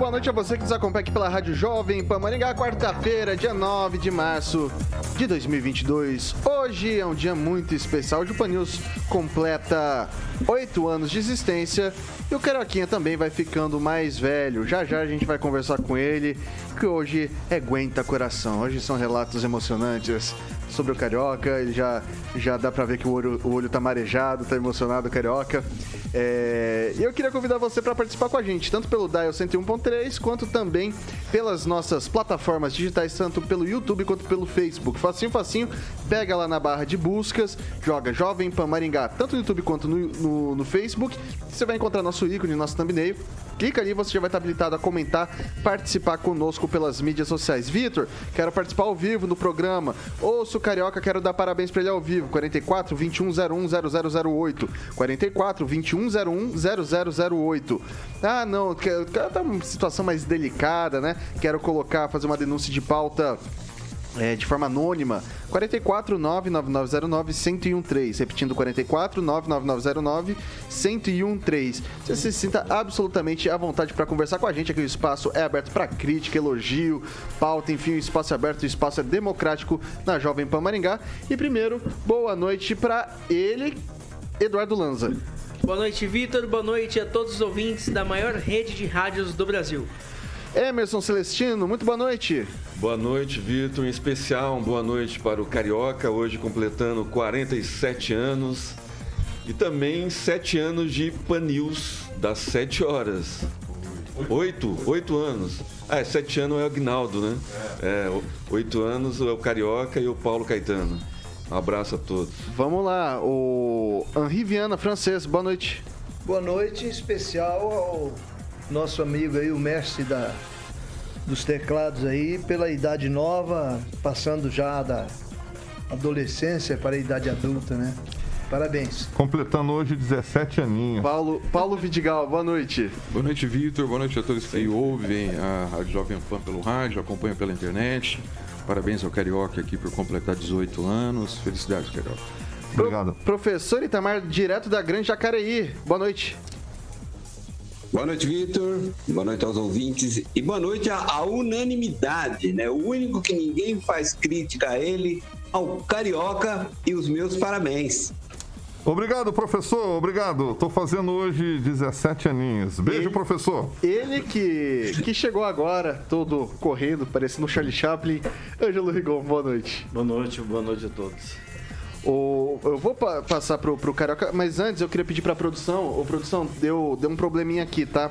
boa noite a você que nos acompanha aqui pela Rádio Jovem Pan Maringá, quarta-feira, dia 9 de março de 2022. Hoje é um dia muito especial. O Pan News completa oito anos de existência e o Carioquinha também vai ficando mais velho. Já já a gente vai conversar com ele, que hoje é aguenta coração. Hoje são relatos emocionantes sobre o Carioca. Ele já, já dá pra ver que o olho, o olho tá marejado, tá emocionado o Carioca. É, eu queria convidar você para participar com a gente, tanto pelo Dial 101.3, quanto também pelas nossas plataformas digitais, tanto pelo YouTube quanto pelo Facebook. Facinho, facinho, pega lá na barra de buscas, joga Jovem Pan Maringá, tanto no YouTube quanto no, no, no Facebook. Você vai encontrar nosso ícone, nosso thumbnail clica ali, você já vai estar habilitado a comentar, participar conosco pelas mídias sociais. Vitor, quero participar ao vivo no programa. Ouço Carioca, quero dar parabéns para ele ao vivo. 44 2101 0008. 44 2101 0008. Ah, não, tá uma situação mais delicada, né? Quero colocar, fazer uma denúncia de pauta é, de forma anônima. 44 99909 1013. Repetindo, 44 99909 1013. Você se sinta absolutamente à vontade para conversar com a gente. Aqui o espaço é aberto para crítica, elogio, pauta, enfim, o espaço é aberto, o espaço é democrático na Jovem Pan Maringá. E primeiro, boa noite para ele, Eduardo Lanza. Boa noite, Vitor. Boa noite a todos os ouvintes da maior rede de rádios do Brasil. Emerson Celestino, muito boa noite. Boa noite, Vitor. Em especial, uma boa noite para o Carioca, hoje completando 47 anos. E também 7 anos de Panils, das 7 horas. 8, 8 anos. Ah, é, 7 anos é o Agnaldo, né? É, 8 anos é o Carioca e o Paulo Caetano. Um abraço a todos. Vamos lá, o Henri Viana, francês, boa noite. Boa noite, em especial ao nosso amigo aí, o mestre da, dos teclados aí, pela idade nova, passando já da adolescência para a idade adulta, né? Parabéns. Completando hoje 17 aninhos. Paulo, Paulo Vidigal, boa noite. Boa noite, Vitor. Boa noite a todos que ouvem a Rádio Jovem Pan pelo rádio, acompanham pela internet. Parabéns ao Carioca aqui por completar 18 anos. Felicidades, Carioca. Obrigado. Pro, professor Itamar, direto da Grande Jacareí. Boa noite. Boa noite, Vitor. Boa noite aos ouvintes. E boa noite à, unanimidade, né? O único que ninguém faz crítica a ele, ao Carioca, e os meus parabéns. Obrigado, professor. Obrigado. Tô fazendo hoje 17 aninhos. Beijo, ele, professor. Ele que, que chegou agora, todo correndo, parecendo Charlie Chaplin. Ângelo Rigon, boa noite. Boa noite, boa noite a todos. O, eu vou pa passar pro, pro Carioca, mas antes eu queria pedir pra produção. Ô, produção, deu, deu um probleminha aqui, tá?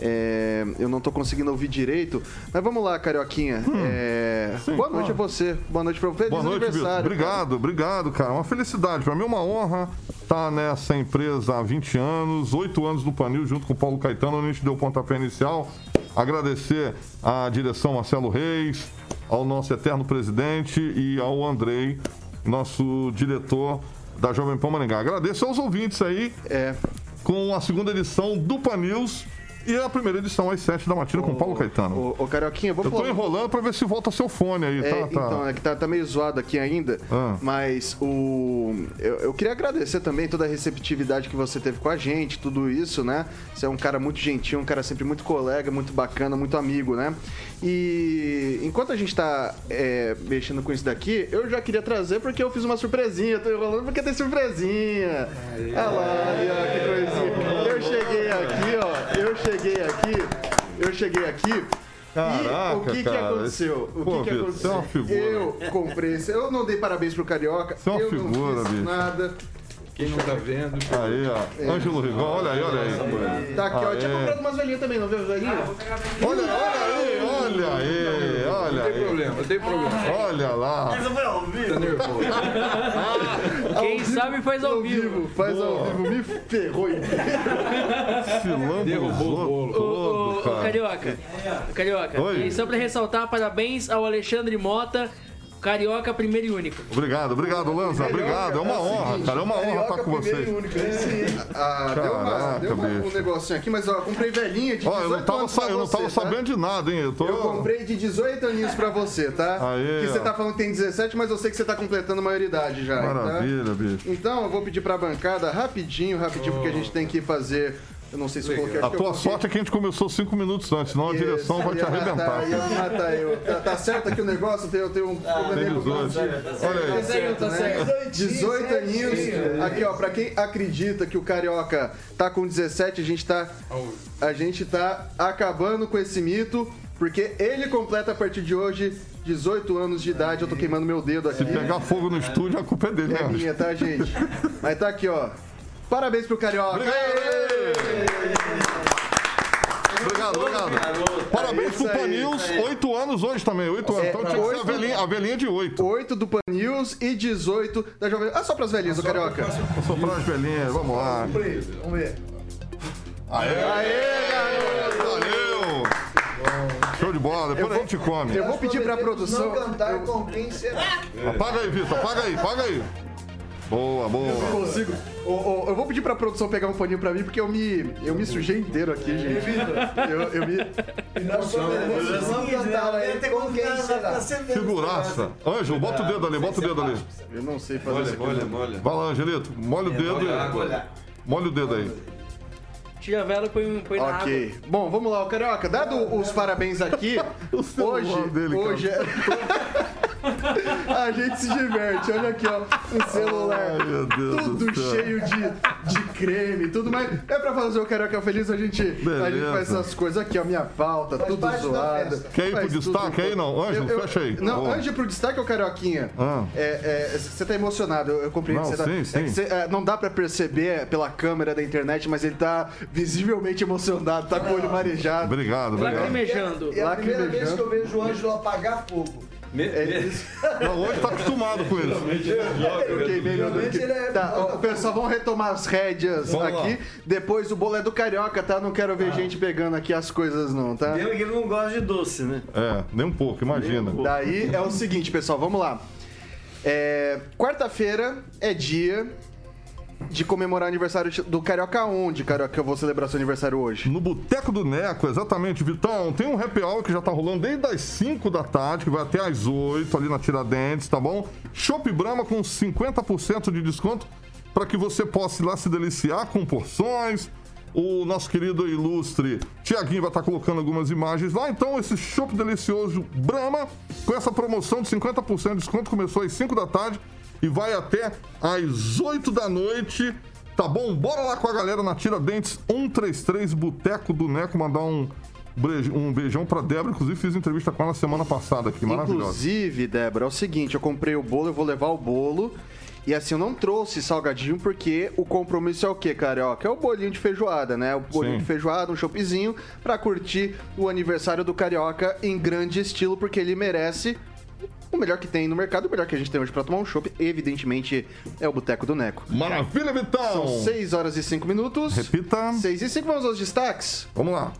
É, eu não tô conseguindo ouvir direito. Mas vamos lá, Carioquinha. Hum, é, sim, boa noite a você. Boa noite pra você. Boa noite, aniversário. Obrigado, cara. obrigado, cara. Uma felicidade. Pra mim é uma honra estar nessa empresa há 20 anos, 8 anos no Panil, junto com o Paulo Caetano, onde a gente deu o pontapé inicial. Agradecer à direção Marcelo Reis, ao nosso eterno presidente e ao Andrei nosso diretor da Jovem Pan Maringá. Agradeço aos ouvintes aí. É. Com a segunda edição do Pan News e a primeira edição às 7 da matina com o Paulo Caetano. Ô, Carioquinha, vou Eu tô falar... enrolando pra ver se volta seu fone aí, é, tá, tá? Então, é que tá, tá meio zoado aqui ainda. Ah. Mas o. Eu, eu, queria agradecer também toda a receptividade que você teve com a gente, tudo isso, né? Você é um cara muito gentil, um cara sempre muito colega, muito bacana, muito amigo, né? E enquanto a gente tá é, mexendo com isso daqui, eu já queria trazer porque eu fiz uma surpresinha. tô enrolando porque tem surpresinha. Olha lá, ó, que coisinha. Eu cheguei aqui, ó. Eu cheguei aqui. Eu cheguei aqui Caraca, o que, que cara, aconteceu? O Pô, que, que aconteceu? você é uma figura. Eu comprei esse. Eu não dei parabéns pro Carioca. Você é uma eu figura, não fiz bicho. nada. Quem não tá vendo, Aí, ó. Ângelo Rigon, olha aí, olha aí. Tá aqui, ó. Eu tinha comprado umas velhinhas também, não viu as velhinhas? Olha, olha aí, olha aí, olha não tem aí. problema, não tem problema. Olha lá. Tá nervoso. Quem sabe faz ao vivo. Faz ao vivo, me ferrou. lambuzou Derrubou o bolo. Ô. Carioca. Carioca. Oi. E só pra ressaltar, parabéns ao Alexandre Mota, Carioca primeiro e único. Obrigado, obrigado, Lanza. Obrigado. É uma honra, cara. É uma honra estar com primeiro vocês. e. Ah, deu, uma, deu uma- um negocinho aqui, mas ó, comprei velhinha de 18 Ó, eu não tava, anos sa- pra eu não você, tava tá? sabendo de nada, hein? Eu tô. Eu comprei de 18 aninhos pra você, tá? Aê, que você tá falando que tem 17, mas eu sei que você tá completando a maioridade já, tá? Maravilha, bicho. Então, eu vou pedir pra bancada rapidinho, rapidinho, porque a gente tem que fazer... Eu não sei se eu coloquei... A tua sorte é que a gente começou cinco minutos antes, senão a direção vai te Ia arrebentar. matar, ia matar eu. Tá, tá certo aqui o negócio? Tem, eu tenho um Tem probleminha com 18. Olha Tá aí. certo, tá certo. 18 aninhos. Aqui, ó, pra quem acredita que o Carioca tá com 17, a gente tá. A gente tá acabando com esse mito, porque ele completa a partir de hoje 18 anos de idade. Eu tô queimando meu dedo aqui. Se pegar fogo no estúdio, a culpa é dele, né? É minha, tá, gente? Mas tá aqui, ó. Parabéns pro Carioca. Obrigado, obrigado. Parabéns isso pro. Panils, oito anos hoje também, oito anos. É, Então tinha que ser a oito- velhinha, a velhinha de oito. 8 do Pan News e 18 da Jovem. Ah, só pras velhinhas do Carioca. Só para as velhinhas, vamos lá. Vamos ver. Aê, garoto! valeu! Show de bola, depois a gente come. Eu vou pedir pra produção. Não cantar com quem será. Apaga aí, Vitor, apaga aí, apaga aí. Boa, boa. Consigo. Ô, ô, eu vou pedir pra produção pegar um paninho pra mim, porque eu me, eu me sujei inteiro aqui, gente. Eu, eu me. Nós prometemos não cantar aí com quem será. Figuraça. Ângelo, bota o dedo ali, bota o dedo ali. Eu não sei fazer isso molha, molha. Vai lá, Angelito, molha o dedo. Molha o dedo aí. Tira a vela e põe, põe na água. Ok. Bom, vamos lá, o Carioca. Dado os parabéns aqui, hoje, dele, cara. hoje é... A gente se diverte. Olha aqui, ó. O celular. Ai, meu Deus tudo cheio de, de creme, tudo mais. É pra fazer o Carioca feliz, a gente, a gente faz essas coisas aqui, ó. Minha pauta, tudo da zoada. festa. Quer ir pro Faz destaque tudo- aí, não? Ângelo, Eu- eu- fecha aí. Não, Boa. antes de ir pro destaque, ô Carioquinha. Ah. É, é, você tá emocionado, eu, eu compreendo. Não, você tá, sim, é sim. que você, é, não dá pra perceber pela câmera da internet, mas ele tá visivelmente emocionado, tá com o olho marejado. Obrigado, obrigado. Lacrimejando. É a primeira vez que eu vejo o Ângelo apagar fogo. É isso. Não, hoje tá acostumado com isso. Aqui. Geralmente ele é- Tá, ó, pessoal, vamos retomar as rédeas Vamos aqui. lá. Depois o bolo é do carioca, tá? Não quero ver gente pegando aqui as coisas, não, tá? Ele que não gosta de doce, né? É, nem um pouco, imagina. Daí é o seguinte, pessoal, vamos lá. É, Quarta-feira é dia de comemorar o aniversário do Carioca onde, Carioca, eu vou celebrar seu aniversário hoje? No Boteco do Neco, exatamente, Vitão. Tem um happy hour que já tá rolando desde as 5 da tarde, que vai até as 8 ali na Tiradentes, tá bom? Chopp Brahma com 50% de desconto para que você possa ir lá se deliciar com porções. O nosso querido ilustre Tiaguinho vai estar colocando algumas imagens lá. Então, esse chopp delicioso Brahma, com essa promoção de 50% de desconto, começou às 5 da tarde e vai até às 8 da noite. Tá bom? Bora lá com a galera na Tiradentes 133 Boteco do Neco, mandar um, um beijão pra Débora. Inclusive, fiz entrevista com ela semana passada aqui, maravilhosa. Inclusive, Débora, é o seguinte, eu comprei o bolo, eu vou levar o bolo. E assim, eu não trouxe salgadinho porque o compromisso é o quê, Carioca? É o bolinho de feijoada, né? O bolinho Sim. de feijoada, um choppzinho, pra curtir o aniversário do Carioca em grande estilo, porque ele merece o melhor que tem no mercado, o melhor que a gente tem hoje pra tomar um chopp, evidentemente, é o Boteco do Neco. Maravilha, Vitão! São 6 horas e 5 minutos. Repita. 6 e 5, vamos aos destaques? Vamos lá.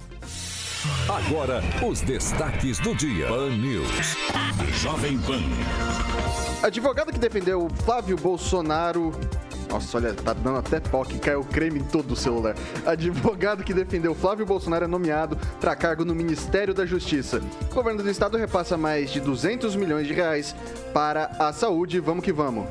Agora, os destaques do dia. Pan News. Jovem Pan. Advogado que defendeu o Flávio Bolsonaro. Nossa, olha, tá dando até pau que caiu creme em todo o celular. Advogado que defendeu Flávio Bolsonaro é nomeado para cargo no Ministério da Justiça. O governo do estado repassa mais de 200 milhões de reais para a saúde. Vamos que vamos.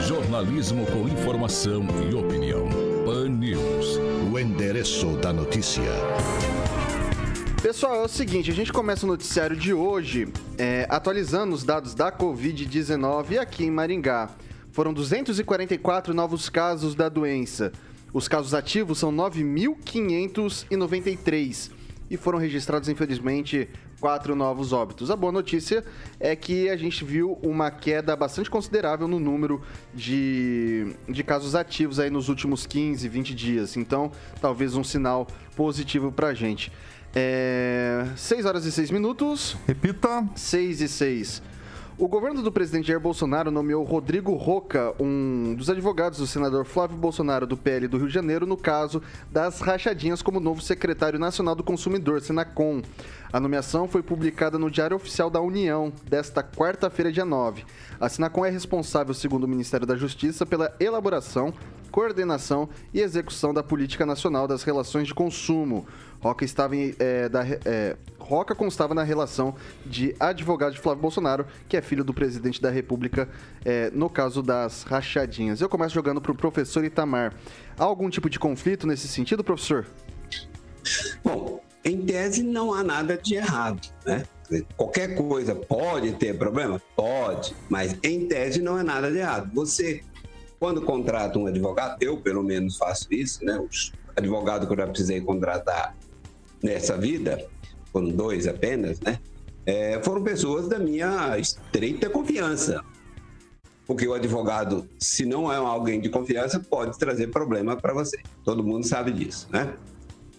Jornalismo com informação e opinião. Pan News. O endereço da notícia. Pessoal, é o seguinte, a gente começa o noticiário de hoje é, atualizando os dados da Covid-19 aqui em Maringá. foram 244 novos casos da doença. Os casos ativos são 9.593 e foram registrados, infelizmente, quatro novos óbitos. A boa notícia é que a gente viu uma queda bastante considerável no número de, de casos ativos aí nos últimos 15, 20 dias. Então, talvez um sinal positivo pra gente. É... 6 horas e 6 minutos. Repita. 6 e 6. O governo do presidente Jair Bolsonaro nomeou Rodrigo Roca, um dos advogados do senador Flávio Bolsonaro do PL do Rio de Janeiro, no caso das rachadinhas como novo secretário nacional do consumidor, Senacom. A nomeação foi publicada no Diário Oficial da União desta quarta-feira, dia 9. A Senacom é responsável, segundo o Ministério da Justiça, pela elaboração, coordenação e execução da Política Nacional das Relações de Consumo. Roca, estava em, é, da, é, Roca constava na relação de advogado de Flávio Bolsonaro, que é filho do presidente da República, é, no caso das rachadinhas. Eu começo jogando para o professor Itamar. Há algum tipo de conflito nesse sentido, professor? Bom, em tese não há nada de errado, né? Qualquer coisa pode ter problema? Pode, mas em tese não é nada de errado. Você, quando contrata um advogado, eu pelo menos faço isso, né? Os advogados que eu já precisei contratar nessa vida, foram dois apenas, né? É, foram pessoas da minha estreita confiança. Porque o advogado, se não é alguém de confiança, pode trazer problema para você. Todo mundo sabe disso, né?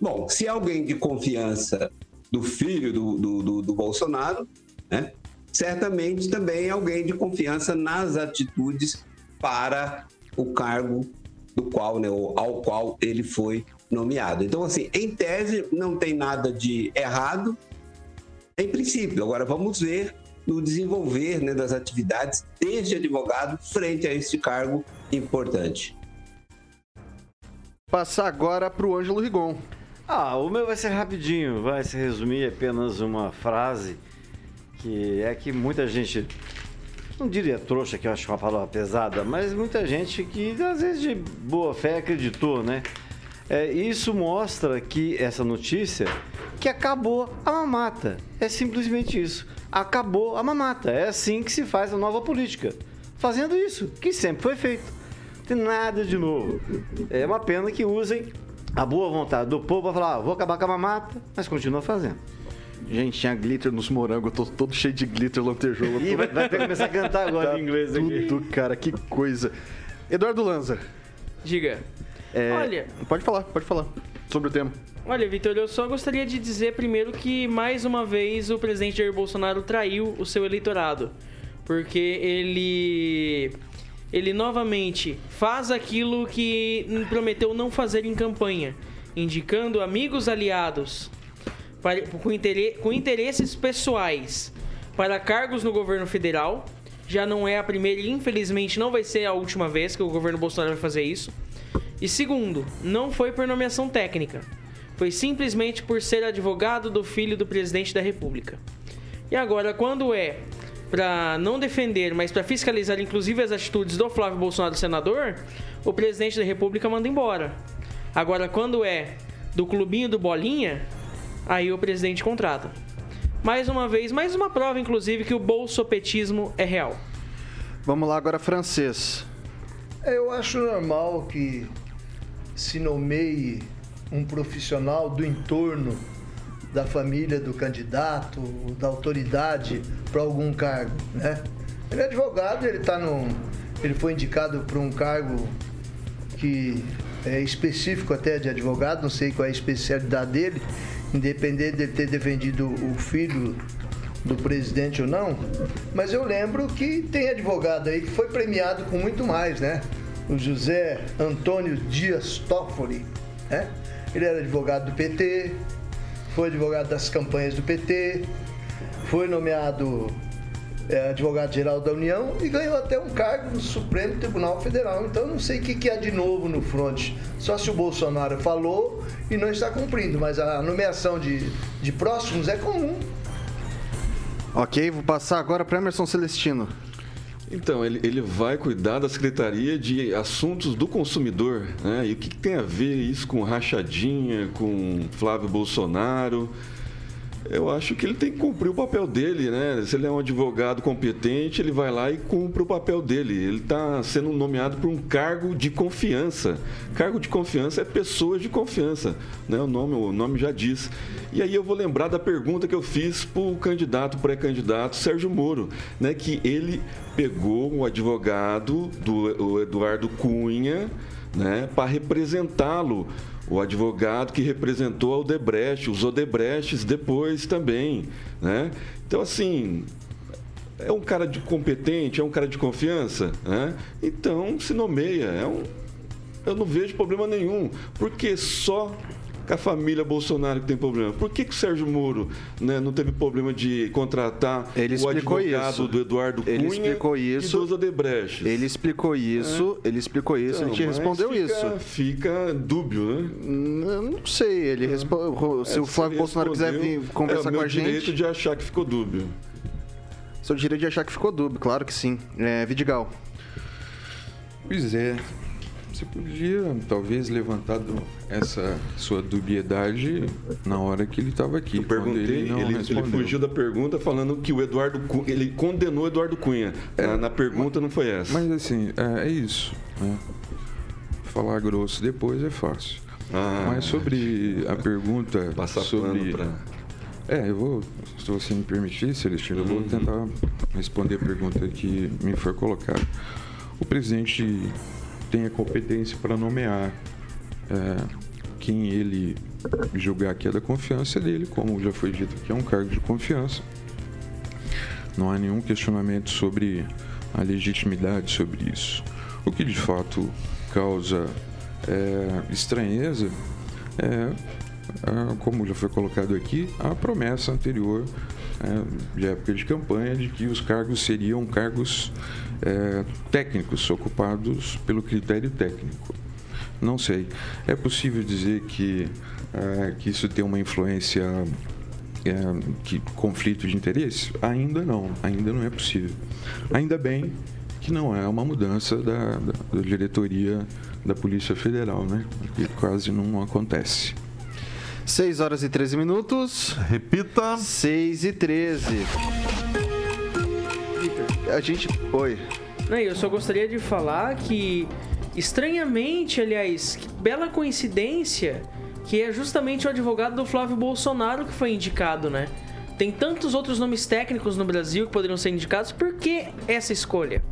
Bom, se é alguém de confiança do filho do, do, do, do Bolsonaro, né? certamente também é alguém de confiança nas atitudes para o cargo do qual, né, ao qual ele foi nomeado. Então, assim, em tese, não tem nada de errado, em princípio. Agora, vamos ver no desenvolver né, das atividades deste advogado frente a este cargo importante. Passar agora para o Ângelo Rigon. Ah, o meu vai ser rapidinho, vai se resumir apenas uma frase que é que muita gente, não diria trouxa, que eu acho uma palavra pesada, mas muita gente que às vezes de boa fé acreditou, né? É, isso mostra que essa notícia que acabou a mamata. É simplesmente isso. Acabou a mamata. É assim que se faz a nova política. Fazendo isso, que sempre foi feito. Não tem nada de novo. É uma pena que usem a boa vontade do povo para falar, ah, vou acabar com a mamata, mas continua fazendo. Gente, tinha glitter nos morangos, eu tô todo cheio de glitter lantejoula. Ih, vai, vai começar a cantar agora tá em inglês aqui. Tudo, cara, que coisa. Eduardo Lanza. Diga. É, Olha. Pode falar, pode falar. Sobre o tema. Olha, Vitor, eu só gostaria de dizer primeiro que mais uma vez o presidente Jair Bolsonaro traiu o seu eleitorado. Porque ele. Ele novamente faz aquilo que prometeu não fazer em campanha, indicando amigos aliados para, com, interesse, com interesses pessoais para cargos no governo federal. Já não é a primeira e infelizmente não vai ser a última vez que o governo Bolsonaro vai fazer isso. E segundo, não foi por nomeação técnica. Foi simplesmente por ser advogado do filho do presidente da República. E agora, quando é para não defender, mas para fiscalizar inclusive as atitudes do Flávio Bolsonaro, senador, o presidente da República manda embora. Agora, quando é do clubinho do Bolinha, aí o presidente contrata. Mais uma vez, mais uma prova, inclusive, que o bolsopetismo é real. Vamos lá agora, francês. Eu acho normal que se nomeie um profissional do entorno da família do candidato, da autoridade para algum cargo, né? Ele é advogado, ele tá no ele foi indicado para um cargo que é específico até de advogado, não sei qual é a especialidade dele, independente dele ter defendido o filho do presidente ou não, mas eu lembro que tem advogado aí que foi premiado com muito mais, né? O José Antônio Dias Toffoli, né? Ele era advogado do PT, foi advogado das campanhas do PT, foi nomeado é, advogado-geral da União e ganhou até um cargo no Supremo Tribunal Federal. Então não sei o que, que há de novo no fronte. Só se o Bolsonaro falou e não está cumprindo, mas a nomeação de, de próximos é comum. Ok, vou passar agora para Emerson Celestino. Então, ele, ele vai cuidar da Secretaria de Assuntos do Consumidor. Né? E o que, que tem a ver isso com rachadinha, com Flávio Bolsonaro? Eu acho que ele tem que cumprir o papel dele, né? Se ele é um advogado competente, ele vai lá e cumpre o papel dele. Ele está sendo nomeado por um cargo de confiança. Cargo de confiança é pessoas de confiança, né? O nome, o nome já diz. E aí eu vou lembrar da pergunta que eu fiz para o candidato, pré-candidato Sérgio Moro, né? Que ele pegou um advogado do Eduardo Cunha, né? Para representá-lo o advogado que representou a Odebrecht, os Odebrechts depois também, né? Então, assim, é um cara de competente, é um cara de confiança, né? Então, se nomeia, é um... Eu não vejo problema nenhum, porque só com a família Bolsonaro que tem problema. Por que, que o Sérgio Moro né, não teve problema de contratar ele o advogado isso. do Eduardo Cunha ele explicou isso, e dos Odebrecht? Ele explicou isso, é. ele explicou isso, então, ele te respondeu fica, isso. Fica dúbio, né? Eu não sei, ele é. respondeu. Se é, o Flávio Bolsonaro quiser vir conversar é, com a gente. direito de achar que ficou dúbio. Seu direito de achar que ficou dúbio, claro que sim. É, Vidigal. Pois é, você podia, talvez, levantado essa sua dubiedade na hora que ele estava aqui. Eu perguntei, ele, ele, ele, fugiu da pergunta falando que o Eduardo Cunha, ele condenou o Eduardo Cunha. É, na, na, pergunta não foi essa. Mas assim, é, é isso. Né? Falar grosso depois é fácil. Ah, mas sobre a pergunta passar sobre pra... é, eu vou, se você me permitir, Celestino, eu vou uhum. tentar responder a pergunta que me foi colocada. O presidente tem a competência para nomear é, quem ele julgar que é da confiança dele, como já foi dito que é um cargo de confiança. Não há nenhum questionamento sobre a legitimidade sobre isso. O que de fato causa é, estranheza é, é, como já foi colocado aqui, a promessa anterior é, de época de campanha de que os cargos seriam cargos é, técnicos ocupados pelo critério técnico. Não sei. É possível dizer que, é, que isso tem uma influência, é, que conflito de interesse? Ainda não, ainda não é possível. Ainda bem que não é uma mudança da, da, da diretoria da Polícia Federal, né? Que quase não acontece. 6 horas e 13 minutos. Repita. 6 e 13 a gente. Oi. Não, eu só gostaria de falar que, estranhamente, aliás, que bela coincidência que é justamente o advogado do Flávio Bolsonaro que foi indicado, né? Tem tantos outros nomes técnicos no Brasil que poderiam ser indicados, por que essa escolha?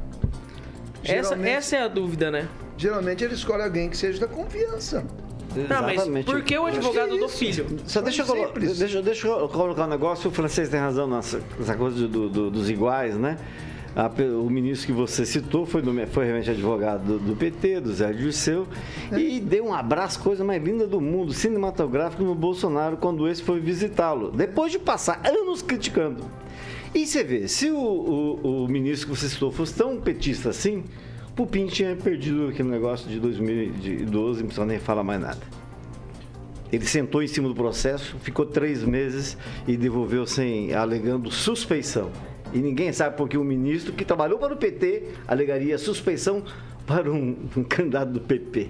Essa, essa é a dúvida, né? Geralmente ele escolhe alguém que seja da confiança. Tá, mas por que o advogado é do filho? Só deixa eu, deixa, deixa eu colocar um negócio, o francês tem razão nessa, nessa coisa do, do, dos iguais, né? A, o ministro que você citou foi, do, foi realmente advogado do, do, PT, do Zé Dirceu, é. e deu um abraço, coisa mais linda do mundo, cinematográfico no Bolsonaro, quando esse foi visitá-lo, depois de passar anos criticando. E você vê, se o, o, o ministro que você citou fosse tão petista assim, Pupim tinha perdido aquele negócio de 2012, não precisa nem falar mais nada. Ele sentou em cima do processo, ficou três meses e devolveu sem alegando suspeição. E ninguém sabe porque o ministro que trabalhou para o PT alegaria suspeição para um, um candidato do PP.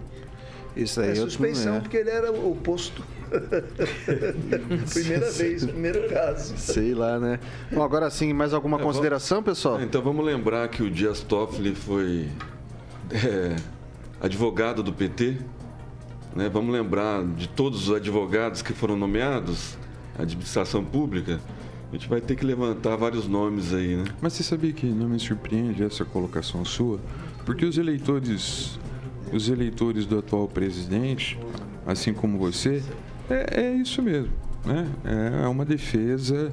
Isso aí é suspeição, é. porque ele era oposto. Primeira vez, primeiro caso. Sei lá, né? Bom, agora sim, mais alguma é, consideração, vamos... pessoal? Então vamos lembrar que o Dias Toffoli foi é, advogado do PT. Né? Vamos lembrar de todos os advogados que foram nomeados, administração pública. A gente vai ter que levantar vários nomes aí, né? Mas você sabia que não me surpreende essa colocação sua? Porque os eleitores, os eleitores do atual presidente, assim como você, é, é isso mesmo, né? É uma defesa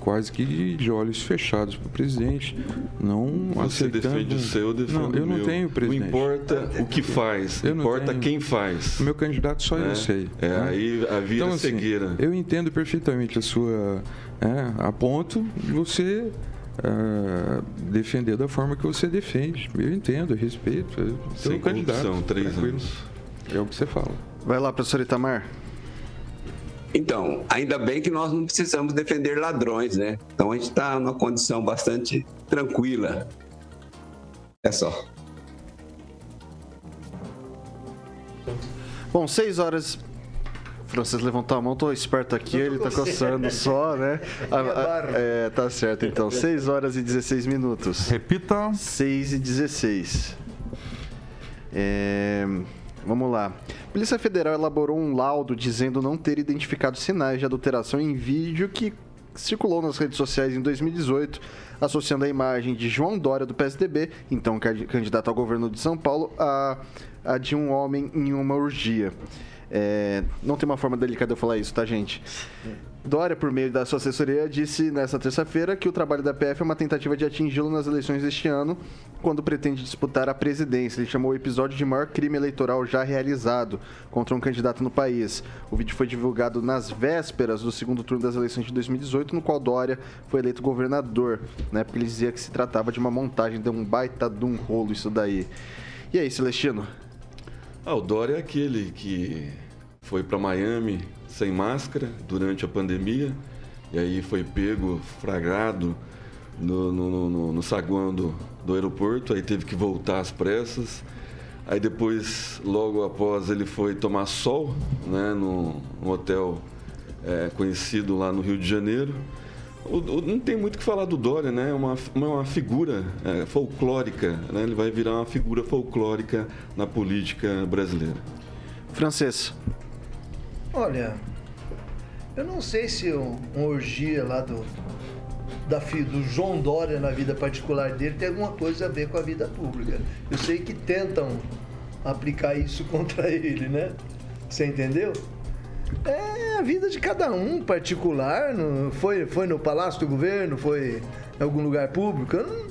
quase que de olhos fechados para o presidente, não Você aceitando... defende o seu, eu defendo não, eu não meu. tenho presidente. Não importa o que faz, eu importa quem faz. O meu candidato só é, eu sei. É, né? aí a vida então, assim, cegueira. Eu entendo perfeitamente a sua... É, a ponto de você Uh, defender da forma que você defende. Eu entendo, eu respeito. Eu Sem candidato. São três anos. É o que você fala. Vai lá, professor Itamar. Então, ainda bem que nós não precisamos defender ladrões, né? Então a gente está numa condição bastante tranquila. É só. Bom, 6 horas Francês levantou a mão, tô esperto aqui, ele tá coçando só, né? A- a- é, tá certo, então. 6 horas e 16 minutos. Repita. 6 e 16. É, Vamos lá. A Polícia Federal elaborou um laudo dizendo não ter identificado sinais de adulteração em vídeo que circulou nas redes sociais em 2018, associando a imagem de João Dória do PSDB, então candi- candidato ao governo de São Paulo, a, a de um homem em uma orgia. É, não tem uma forma delicada de eu falar isso, tá, gente? Dória, por meio da sua assessoria, disse nesta terça-feira que o trabalho da PF é uma tentativa de atingi-lo nas eleições deste ano, quando pretende disputar a presidência. Ele chamou o episódio de maior crime eleitoral já realizado contra um candidato no país. O vídeo foi divulgado nas vésperas do segundo turno das eleições de 2018, no qual Dória foi eleito governador, né? Porque ele dizia que se tratava de uma montagem, de um baita de um rolo isso daí. E aí, Celestino? Ah, o Dória é aquele que foi para Miami sem máscara durante a pandemia e aí foi pego, fragrado no, no, no- no saguão do, do aeroporto, aí teve que voltar às pressas. Aí depois, logo após, ele foi tomar sol né, no hotel é, conhecido lá no Rio de Janeiro. O- o- não tem muito o que falar do Dória, né? É uma, uma, uma figura é, folclórica, né? Ele vai virar uma figura folclórica na política brasileira. Francês. Olha, eu não sei se um, uma orgia lá do, da, do João Dória na vida particular dele tem alguma coisa a ver com a vida pública. Eu sei que tentam aplicar isso contra ele, né? Você entendeu? É a vida de cada um particular. no- foi, foi no Palácio do Governo, foi em algum lugar público. Eu não,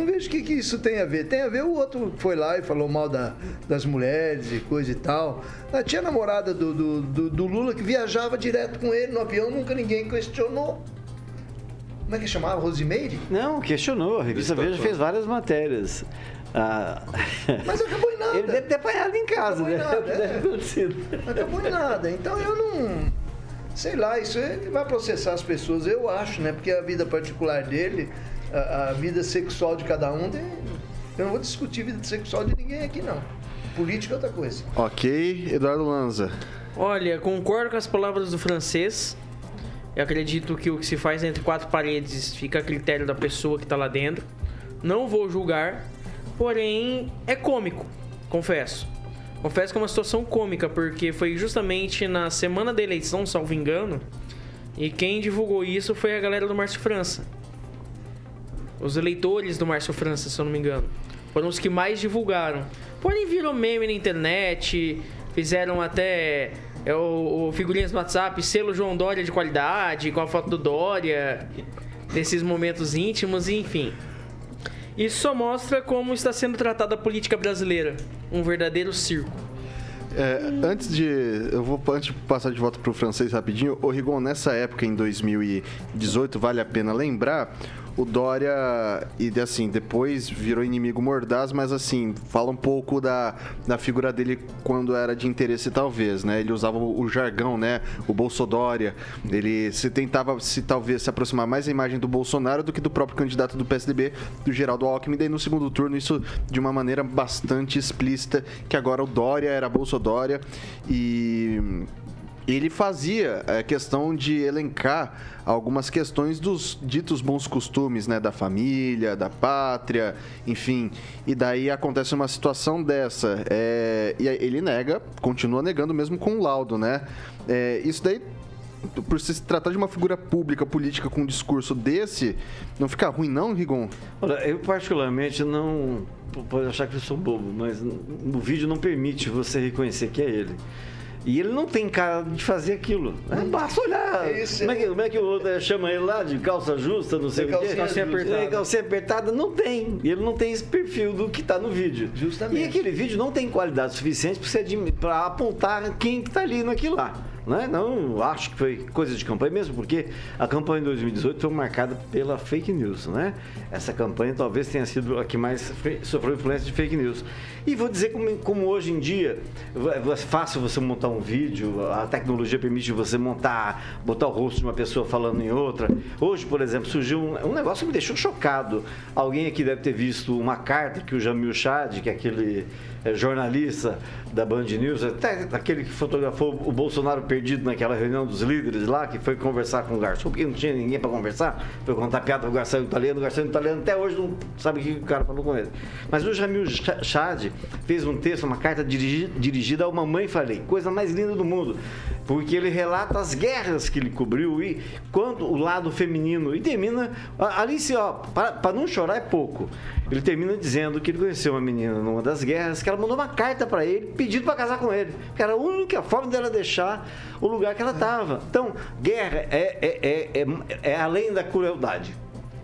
não vejo o que, que isso tem a ver. Tem a ver o outro que foi lá e falou mal da- das mulheres e coisa e tal. Ah, tinha namorada do, do, do- do Lula que viajava direto com ele no avião, nunca ninguém questionou. Como é que chamava? Rosimeire? Não, questionou. A revista Veja fez várias matérias. Ah, Mas acabou em nada. Ele deve ter apanhado em casa, Acabou em né? nada, Deve é. acabou em nada. Então eu não. Sei lá, isso ele vai processar as pessoas, eu acho, né? Porque a vida particular dele, a, a vida sexual de cada um, tem- eu não vou discutir vida sexual de ninguém aqui, não. Política é outra coisa. Ok, Eduardo Lanza. Olha, concordo com as palavras do francês. Eu acredito que o que se faz entre quatro paredes fica a critério da pessoa que tá lá dentro. Não vou julgar, porém é cômico, confesso. Confesso que é uma situação cômica, porque foi justamente na semana da eleição, salvo engano, e quem divulgou isso foi a galera do Márcio França. Os eleitores do Márcio França, se eu não me engano. Foram os que mais divulgaram. Porém, virou meme na internet, fizeram até é, o, o figurinhas no WhatsApp, selo João Dória de qualidade, com a foto do Dória, desses momentos íntimos, enfim. Isso só mostra como está sendo tratada a política brasileira. Um verdadeiro circo. É, antes de. Eu vou antes de passar de volta pro francês rapidinho. O Rigon, nessa época, em 2018, vale a pena lembrar. O Dória, e assim, depois virou inimigo mordaz, mas assim, fala um pouco da, da figura dele quando era de interesse, talvez, né? Ele usava o, jargão, né? O Bolsodória. Ele se tentava, se talvez, se aproximar mais da imagem do Bolsonaro do que do próprio candidato do PSDB, do Geraldo Alckmin. Daí no segundo turno, isso de uma maneira bastante explícita, que agora o Dória era Bolsodória e ele fazia a questão de elencar algumas questões dos ditos bons costumes, né, da família, da pátria, enfim. E daí acontece uma situação dessa. é, e ele nega, continua negando mesmo com o laudo, né? É, isso daí por se tratar de uma figura pública, política, com um discurso desse, não fica ruim não, Rigon? Olha, eu particularmente não. Pode achar que eu sou bobo, mas o vídeo não permite você reconhecer que é ele. E ele não tem cara de fazer aquilo. É, basta olhar. É isso, como, é que, como é que o outro chama ele lá de calça justa, não sei o quê? calcinha apertada. É, calcinha apertada. Não tem. Ele não tem esse perfil do que está no vídeo. Justamente. E aquele vídeo não tem qualidade suficiente para apontar quem que tá ali naquilo lá. Né? Não acho que foi coisa de campanha mesmo, porque a campanha de 2018 foi marcada pela fake news, né? Essa campanha talvez tenha sido a que mais sofreu influência de fake news. E vou dizer como, como hoje em dia é fácil você montar um vídeo, a tecnologia permite você montar, botar o rosto de uma pessoa falando em outra. Hoje, por exemplo, surgiu um, um negócio que me deixou chocado. Alguém aqui deve ter visto uma carta que o Jamil Chad, que é aquele é, jornalista da Band News, até aquele que fotografou o Bolsonaro perdido naquela reunião dos líderes lá, que foi conversar com o garçom, porque não tinha ninguém para conversar, foi contar piada com o garçom italiano, o garçom italiano até hoje não sabe o que o cara falou com ele. Mas o Jamil Chad fez um texto, uma carta dirigida, a uma mãe falei, coisa mais linda do mundo, porque ele relata as guerras que ele cobriu e quando o lado feminino, e termina, Alice, ó, para não chorar é pouco, ele termina dizendo que ele conheceu uma menina numa das guerras, que ela mandou uma carta para ele pedindo para casar com ele, que era a única forma dela deixar o lugar que ela estava. Então, guerra é, é, é, é, é além da crueldade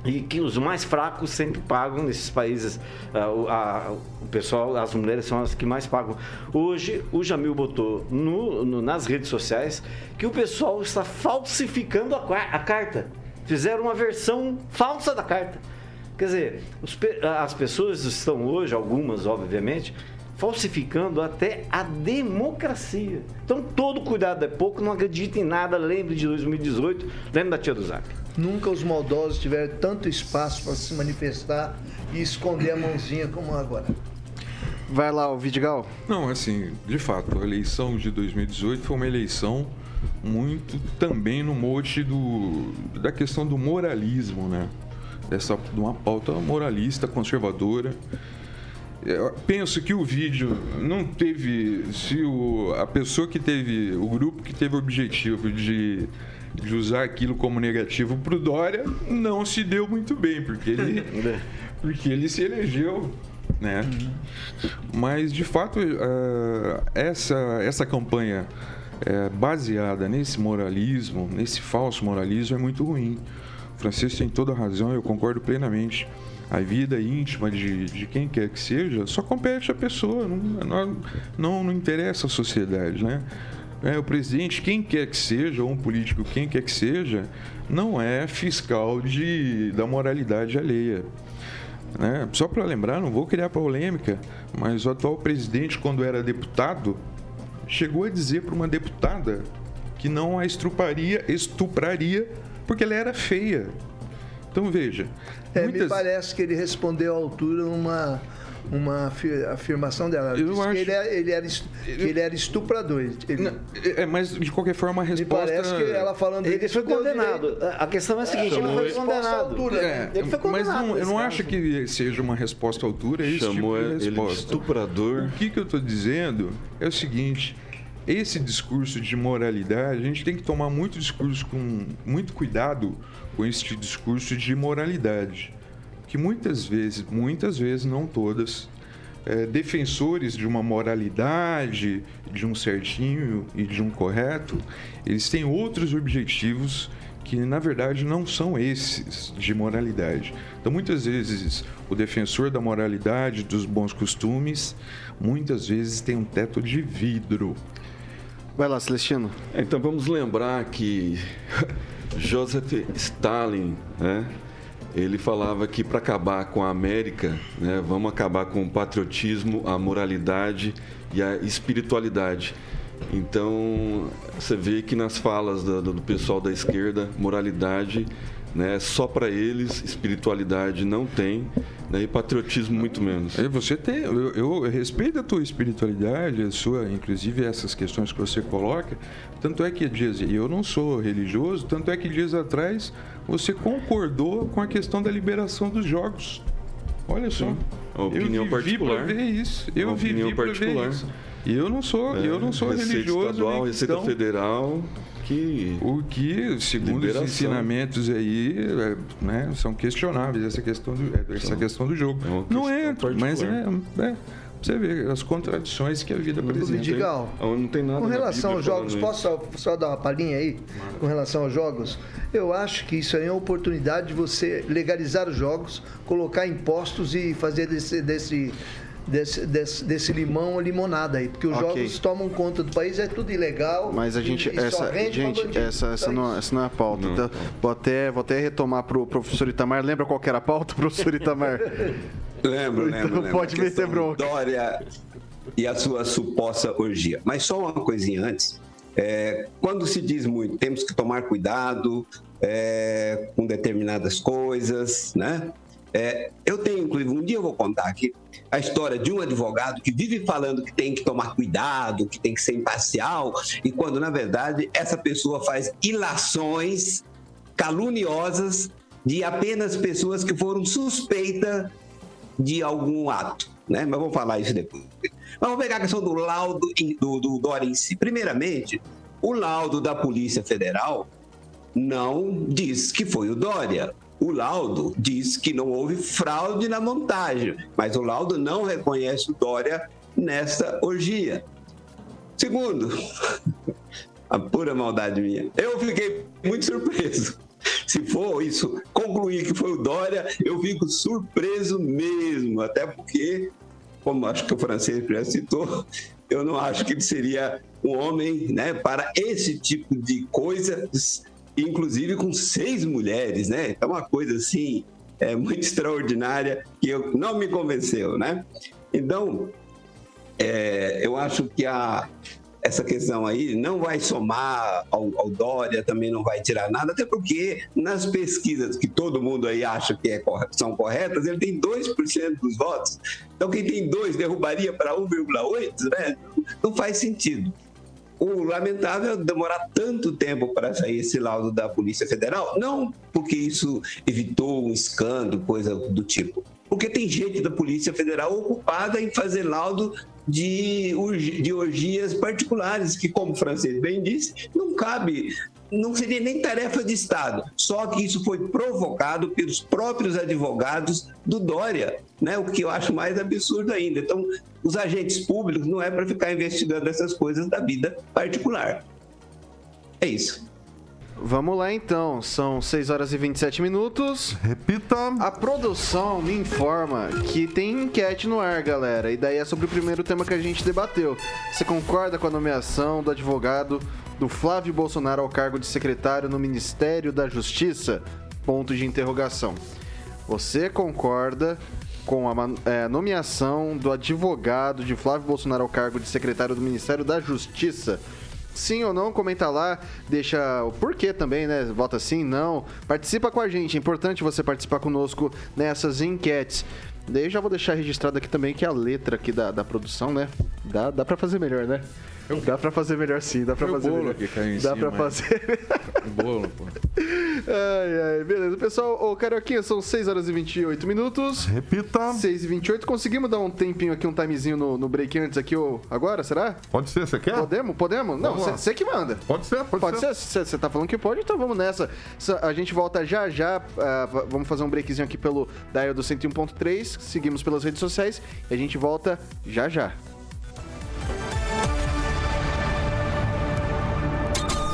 e que os mais fracos sempre pagam nesses países. Uh, a, o pessoal, as mulheres são as que mais pagam. Hoje, o Jamil botou no, no, nas redes sociais que o pessoal está falsificando a, a, carta. Fizeram uma versão falsa da carta. Quer dizer, os, as pessoas estão hoje, algumas, obviamente, falsificando até a democracia. Então, todo cuidado é pouco, não acredite em nada, lembre de 2018, lembre da tia do Zap. Nunca os maldosos tiveram tanto espaço para se manifestar e esconder a mãozinha como agora. Vai lá, o Vidigal. Não, assim, de fato, a eleição de 2018 foi uma eleição muito também no mote do, da questão do moralismo, né? Dessa, de uma pauta moralista, conservadora. Eu penso que o vídeo não teve. Se o, a pessoa que teve. O grupo que teve o objetivo de de usar aquilo como negativo para o Dória não se deu muito bem, porque ele, porque ele se elegeu. Né? Mas, de fato, uh, essa, essa campanha uh, baseada nesse moralismo, nesse falso moralismo, é muito ruim. O Francisco tem toda a razão, eu concordo plenamente. A vida íntima de, de quem quer que seja só compete a pessoa, não, não, não, interessa a sociedade. Né? É, o presidente, quem quer que seja, ou um político, quem quer que seja, não é fiscal de, da moralidade alheia. Né? Só para lembrar, não vou criar polêmica, mas o atual presidente, quando era deputado, chegou a dizer para uma deputada que não a estupraria, estupraria porque ela era feia. Então veja. É, muitas... Me parece que ele respondeu à altura uma uma afirmação dela. Eu acho... que ele era, ele era, ele era estuprador. Ele... Não, é, mas de qualquer forma a resposta. Me parece que ela falando. Ele foi condenado. A questão é a seguinte: ele foi condenado. Altura, é, ele foi condenado. Mas não, eu não acho que seja uma resposta à altura. Esse Chamou tipo de resposta. ele estuprador. O que, que eu estou dizendo é o seguinte. Esse discurso de moralidade, a gente tem que tomar muito discurso com muito cuidado com esse discurso de moralidade que muitas vezes, muitas vezes, não todas, é, defensores de uma moralidade, de um certinho e de um correto, eles têm outros objetivos que na verdade não são esses de moralidade. Então muitas vezes o defensor da moralidade, dos bons costumes, muitas vezes tem um teto de vidro. Vai lá, Celestino. Então vamos lembrar que Joseph Stalin, né, ele falava que para acabar com a América, né, vamos acabar com o patriotismo, a moralidade e a espiritualidade. Então, você vê que nas falas do, do pessoal da esquerda, moralidade né, só para eles, espiritualidade não tem, né, e patriotismo muito menos. Você tem, eu, eu, respeito a tua espiritualidade, a sua, inclusive essas questões que você coloca. Tanto é que dias, eu não sou religioso, tanto é que dias atrás você concordou com a questão da liberação dos jogos. Olha só. Sim. A opinião eu vivi particular. ver isso. Eu a vivi opinião particular. ver isso. E eu não sou, é, eu não sou Receita religioso. Estadual, Receita Federal. Que o que, segundo liberação. os ensinamentos aí, é, né, são questionáveis essa questão do, é, essa questão do jogo. É não entra, mas é, é você vê as contradições que a vida apresenta. Digal, não tem nada com relação aos jogos, posso só, só, dar uma palhinha aí? Com relação aos jogos, eu acho que isso aí é uma oportunidade de você legalizar os jogos, colocar impostos e fazer desse, desse Desse, desse, desse, limão limonada aí, porque os okay. jogos tomam conta do país, é tudo ilegal. Mas a gente, e, essa, gente, essa, essa, não, essa não é a pauta. Então, vou, até, vou até retomar para o professor Itamar. Lembra qual era a pauta, professor Itamar? lembro, lembro. Então, lembro. pode meter bronca. Dória e a sua suposta orgia. Mas só uma coisinha antes. É, quando se diz muito, temos que tomar cuidado é, com determinadas coisas, né? É, eu tenho, inclusive, um dia eu vou contar aqui a história de um advogado que vive falando que tem que tomar cuidado, que tem que ser imparcial, e quando, na verdade, essa pessoa faz ilações caluniosas de apenas pessoas que foram suspeitas de algum ato. Né? Mas vou falar isso depois. Mas vamos pegar a questão do laudo do, do Dória em si. Primeiramente, o laudo da Polícia Federal não diz que foi o Dória. O laudo diz que não houve fraude na montagem, mas o laudo não reconhece o Dória nessa orgia. Segundo, a pura maldade minha, eu fiquei muito surpreso. Se for isso, concluir que foi o Dória, eu fico surpreso mesmo, até porque, como acho que o francês já citou, eu não acho que ele seria um homem né, para esse tipo de coisas inclusive com seis mulheres, né? É uma coisa assim é muito extraordinária que eu, não me convenceu, né? Então, é, eu acho que a, essa questão aí não vai somar ao, ao, Dória, também não vai tirar nada, até porque nas pesquisas que todo mundo aí acha que é, são corretas, ele tem 2% dos votos. Então, quem tem 2 derrubaria para 1,8, né? Não faz sentido o lamentável é demorar tanto tempo para sair esse laudo da Polícia Federal, não porque isso evitou um escândalo, coisa do tipo, porque tem gente da Polícia Federal ocupada em fazer laudo de, de orgias particulares, que, como o francês bem disse, não cabe não seria nem tarefa de Estado. Só que isso foi provocado pelos próprios advogados do Dória, né? o que eu acho mais absurdo ainda. Então, os agentes públicos não é para ficar investigando essas coisas da vida particular. É isso. Vamos lá então, são 6 horas e 27 minutos. Repita. A produção me informa que tem enquete no ar, galera. E daí é sobre o primeiro tema que a gente debateu. Você concorda com a nomeação do advogado do Flávio Bolsonaro ao cargo de secretário no Ministério da Justiça? Ponto de interrogação. Você concorda com a é, nomeação do advogado de Flávio Bolsonaro ao cargo de secretário do Ministério da Justiça? Sim ou não, comenta lá, deixa o porquê também, né? Vota sim, não. Participa com a gente, é importante você participar conosco nessas enquetes. Daí já vou deixar registrado aqui também que a letra aqui da, da produção, né? Dá, dá pra fazer melhor, né? Dá pra fazer melhor sim, dá pra fazer bolo melhor. Que caiu em dá cima, pra fazer. O bolo, pô. Ai, ai, beleza. Pessoal, ô Carioquinha, são 6 horas e 28 minutos. Repita. 6 e 28. Conseguimos dar um tempinho aqui, um timezinho no, no break antes aqui, ô, agora, será? Pode ser, você quer? Podemos? Podemos? Não, você que manda. Pode ser, pode, Pode ser. ser? Você tá falando que pode, então vamos nessa. Sa- A gente volta já já. v- vamos fazer um breakzinho aqui pelo Dial do 101.3. Seguimos pelas redes sociais e a gente volta já já.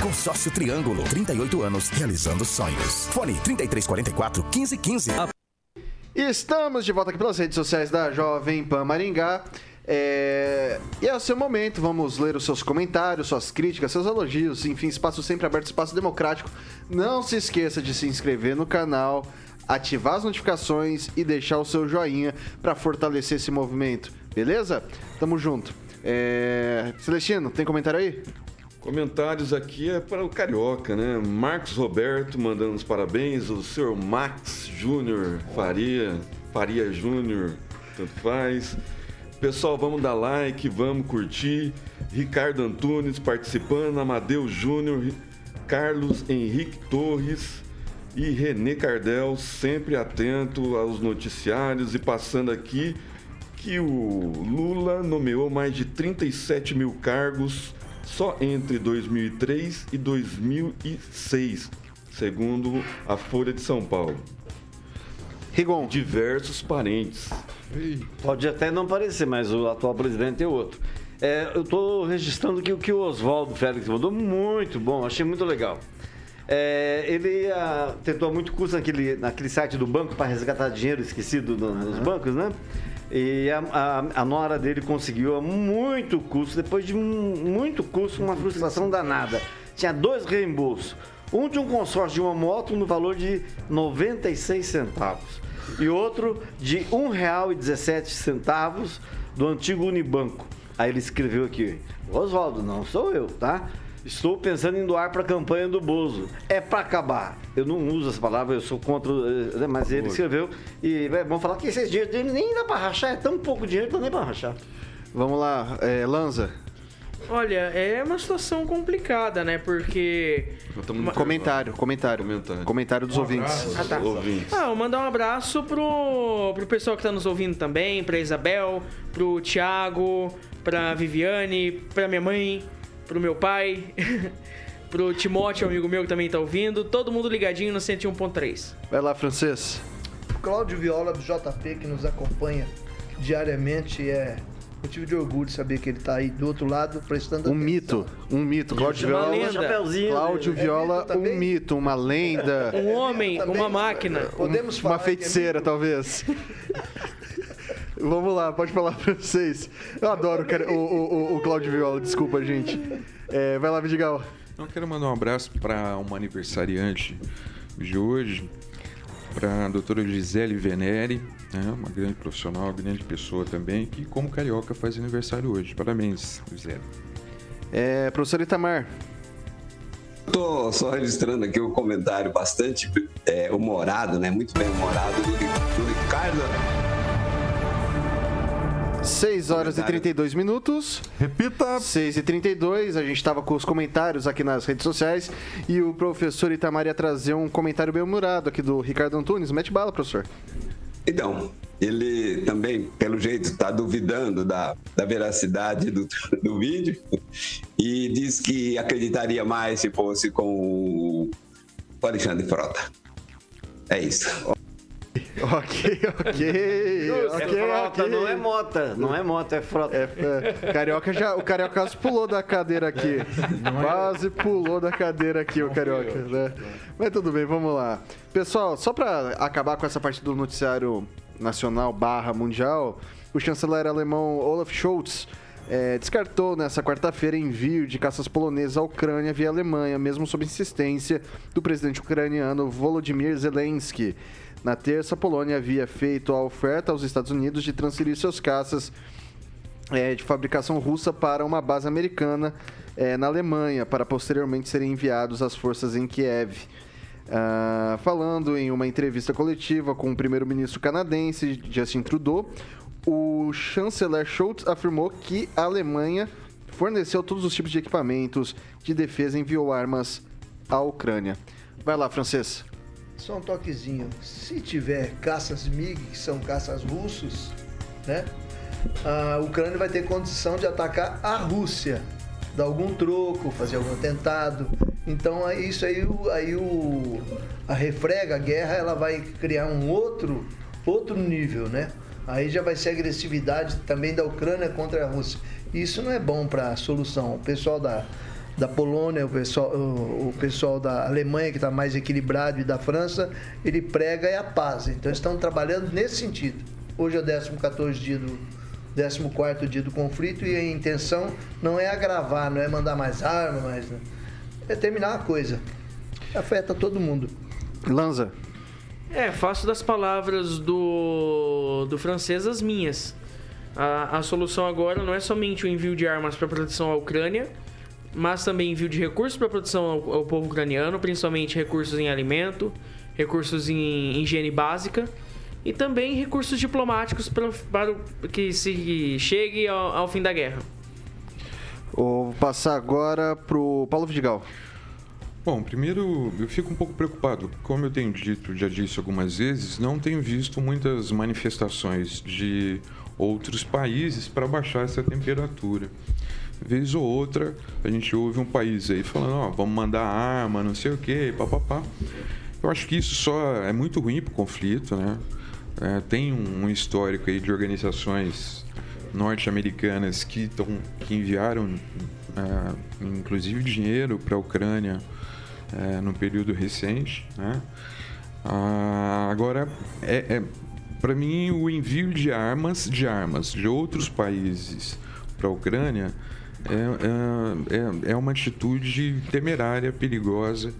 Consórcio Triângulo, 38 anos, realizando sonhos. Fone 3344 1515. Estamos de volta aqui pelas redes sociais da Jovem Pan Maringá. É... E é o seu momento, vamos ler os seus comentários, suas críticas, seus elogios, enfim, espaço sempre aberto, espaço democrático. Não se esqueça de se inscrever no canal, ativar as notificações e deixar o seu joinha para fortalecer esse movimento, beleza? Tamo junto. É... Celestino, tem comentário aí? Comentários aqui é para o Carioca, né? Marcos Roberto mandando os parabéns, o senhor Max Júnior Faria, Faria Júnior, tanto faz. Pessoal, vamos dar like, vamos curtir. Ricardo Antunes participando, Amadeu Júnior, Carlos Henrique Torres e Renê Cardel, sempre atento aos noticiários e passando aqui que o Lula nomeou mais de 37 mil cargos só entre 2003 e 2006, segundo a Folha de São Paulo. Rigon. Diversos parentes. Pode até não parecer, mas o atual presidente é outro. É, eu estou registrando aqui o que o Oswaldo Félix mandou, muito bom, achei muito legal. É, ele ah, tentou muito custo naquele, naquele site do banco para resgatar dinheiro esquecido no- nos bancos, né? E a, a, a nora dele conseguiu a muito custo, depois de muito custo, uma frustração danada. Tinha dois reembolsos. Um de um consórcio de uma moto no valor de 96 centavos. E outro de R$ 1,17 do antigo Unibanco. Aí ele escreveu aqui, Oswaldo, não sou eu, tá? Estou pensando em doar para a campanha do Bozo. É para acabar. Eu não uso essa palavra, eu sou contra. eh, Mas ele escreveu. E é, vamos falar que esses dinheiro dele nem dá para rachar, é tão pouco dinheiro que não dá nem para rachar. Vamos lá, é, Lanza. Olha, é uma situação complicada, né? Porque. Uma- Comentário, comentário. Comentário, dos ouvintes. Ah, tá. Ah, eu mandar um abraço pro, pro pessoal que tá nos ouvindo também, pra Isabel, pro Thiago, pra Viviane, pra minha mãe, pro meu pai, pro Timóteo, amigo meu que também tá ouvindo. Todo mundo ligadinho no 101.3. Vai lá, francês. Cláudio Viola do JP que nos acompanha diariamente é motivo de orgulho saber que ele está aí do outro lado prestando Um mito, um mito. Cláudio Uma Viola. lenda. Cláudio dele. É Viola, mito também? um mito, uma lenda. Um homem, uma máquina. Podemos uma falar que é feiticeira, talvez. Vamos lá, pode falar pra vocês. Eu adoro o, o, o, o- o Cláudio Viola, desculpa, gente. É, vai lá, Vidigal. Eu quero mandar um abraço para uma aniversariante de hoje, para a doutora Gisele Venere, né, uma grande profissional, uma grande pessoa também, que como carioca faz aniversário hoje. Parabéns, Gisele. É, professor Itamar. Tô só registrando aqui o comentário bastante é, humorado, né? Muito bem humorado do, do Ricardo. 6 horas e 32 minutos. Repita. 6 e 32. A gente estava com os comentários aqui nas redes sociais e o professor Itamar ia trazer um comentário bem humorado aqui do Ricardo Antunes. Mete bala, professor. Então, ele também, pelo jeito, está duvidando da, da veracidade do, do vídeo e diz que acreditaria mais se fosse com o Alexandre Frota. É isso. Ok, ok. é ok, frota, ok. não é mota. Não é mota, é frota. É, Carioca já, o Carioca quase pulou da cadeira aqui. Quase pulou da cadeira aqui, o Carioca, né? Mas tudo bem, vamos lá. Pessoal, só pra acabar com essa parte do noticiário nacional barra mundial, o chanceler alemão Olaf Scholz eh, descartou nessa quarta-feira envio de caças polonesas à Ucrânia via Alemanha, mesmo sob insistência do presidente ucraniano Volodymyr Zelensky. Na terça, a Polônia havia feito a oferta aos Estados Unidos de transferir seus caças é, de fabricação russa para uma base americana é, na Alemanha, para posteriormente serem enviados às forças em Kiev. Ah, falando em uma entrevista coletiva com o primeiro-ministro canadense Justin Trudeau, o chanceler Scholz afirmou que a Alemanha forneceu todos os tipos de equipamentos de defesa e enviou armas à Ucrânia. Vai lá, francês. Só um toquezinho. Se tiver caças MiG, que são caças russos, né? A Ucrânia vai ter condição de atacar a Rússia, dar algum troco, fazer algum atentado. Então isso aí, aí o a refrega, a guerra, ela vai criar um outro outro nível, né? Aí já vai ser agressividade também da Ucrânia contra a Rússia. Isso não é bom para a solução. O pessoal da da Polônia, o pessoal, o, o pessoal da Alemanha, que está mais equilibrado, e da França, ele prega é a paz. Então, estão trabalhando nesse sentido. Hoje é o 14 dia do 14 dia do conflito e a intenção não é agravar, não é mandar mais arma, mas né? é terminar a coisa. Afeta todo mundo. Lanza. É, faço das palavras do, do francês as minhas. A, a solução agora não é somente o envio de armas para proteção à Ucrânia, mas também envio de recursos para proteção ao, ao povo ucraniano, principalmente recursos em alimento, recursos em higiene básica e também recursos diplomáticos pra, para o- que se chegue ao, ao fim da guerra. Vou passar agora pro Paulo Vidigal. Bom, primeiro eu fico um pouco preocupado. Como eu tenho dito, já disse algumas vezes, não tenho visto muitas manifestações de outros países para baixar essa temperatura. Vez ou outra, a gente ouve um país aí falando, ó, vamos mandar arma, não sei o quê, papapá. Eu acho que isso só é muito ruim para o conflito, né? É, tem um histórico aí de organizações norte-americanas que, tão, que enviaram, é, inclusive, dinheiro para a Ucrânia é, no período recente. Né? Ah, agora, é, é- Para mim, o envio de armas, de armas de outros países para a Ucrânia é, é, é, é uma atitude temerária, perigosa,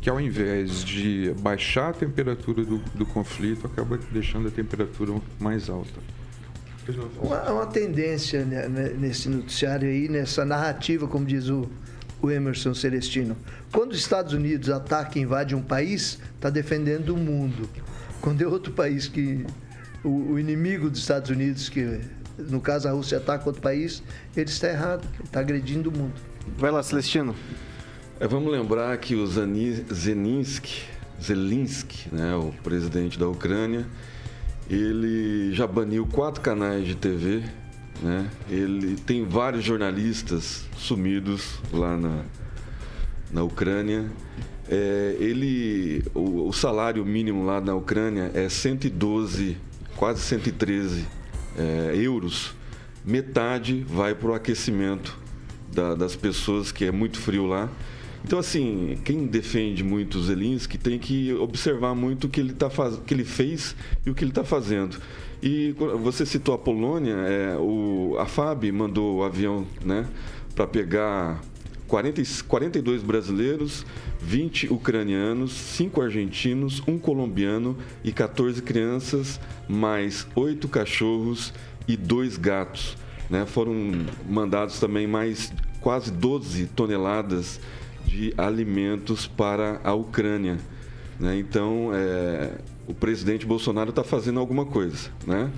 que ao invés de baixar a temperatura do, do conflito, acaba deixando a temperatura mais alta. Uma, uma tendência nesse noticiário aí, nessa narrativa, como diz o, o Emerson Celestino. Quando os Estados Unidos ataca e invade um país, está defendendo o mundo. Quando é outro país que. O, o, inimigo dos Estados Unidos, que no caso a Rússia ataca outro país, ele está errado, está agredindo o mundo. Vai lá, Celestino. É, vamos lembrar que o Zelensky, Zelensky né, o presidente da Ucrânia, ele já baniu quatro canais de TV, né? Ele tem vários jornalistas sumidos lá na, na Ucrânia. É, ele, o, o, salário mínimo lá na Ucrânia é 112, quase 113 é, euros. Metade vai para o aquecimento da, das pessoas, que é muito frio lá. Então, assim, quem defende muito o Zelensky tem que observar muito o que ele, tá faz... que ele fez e o que ele está fazendo. E você citou a Polônia, é, o, a FAB mandou o avião né, para pegar 40, 42 brasileiros, 20 ucranianos, 5 argentinos, um colombiano e 14 crianças, mais 8 cachorros e 2 gatos. Né? Foram mandados também mais quase 12 toneladas de alimentos para a Ucrânia. Né? Então, é, o presidente Bolsonaro está fazendo alguma coisa. Né?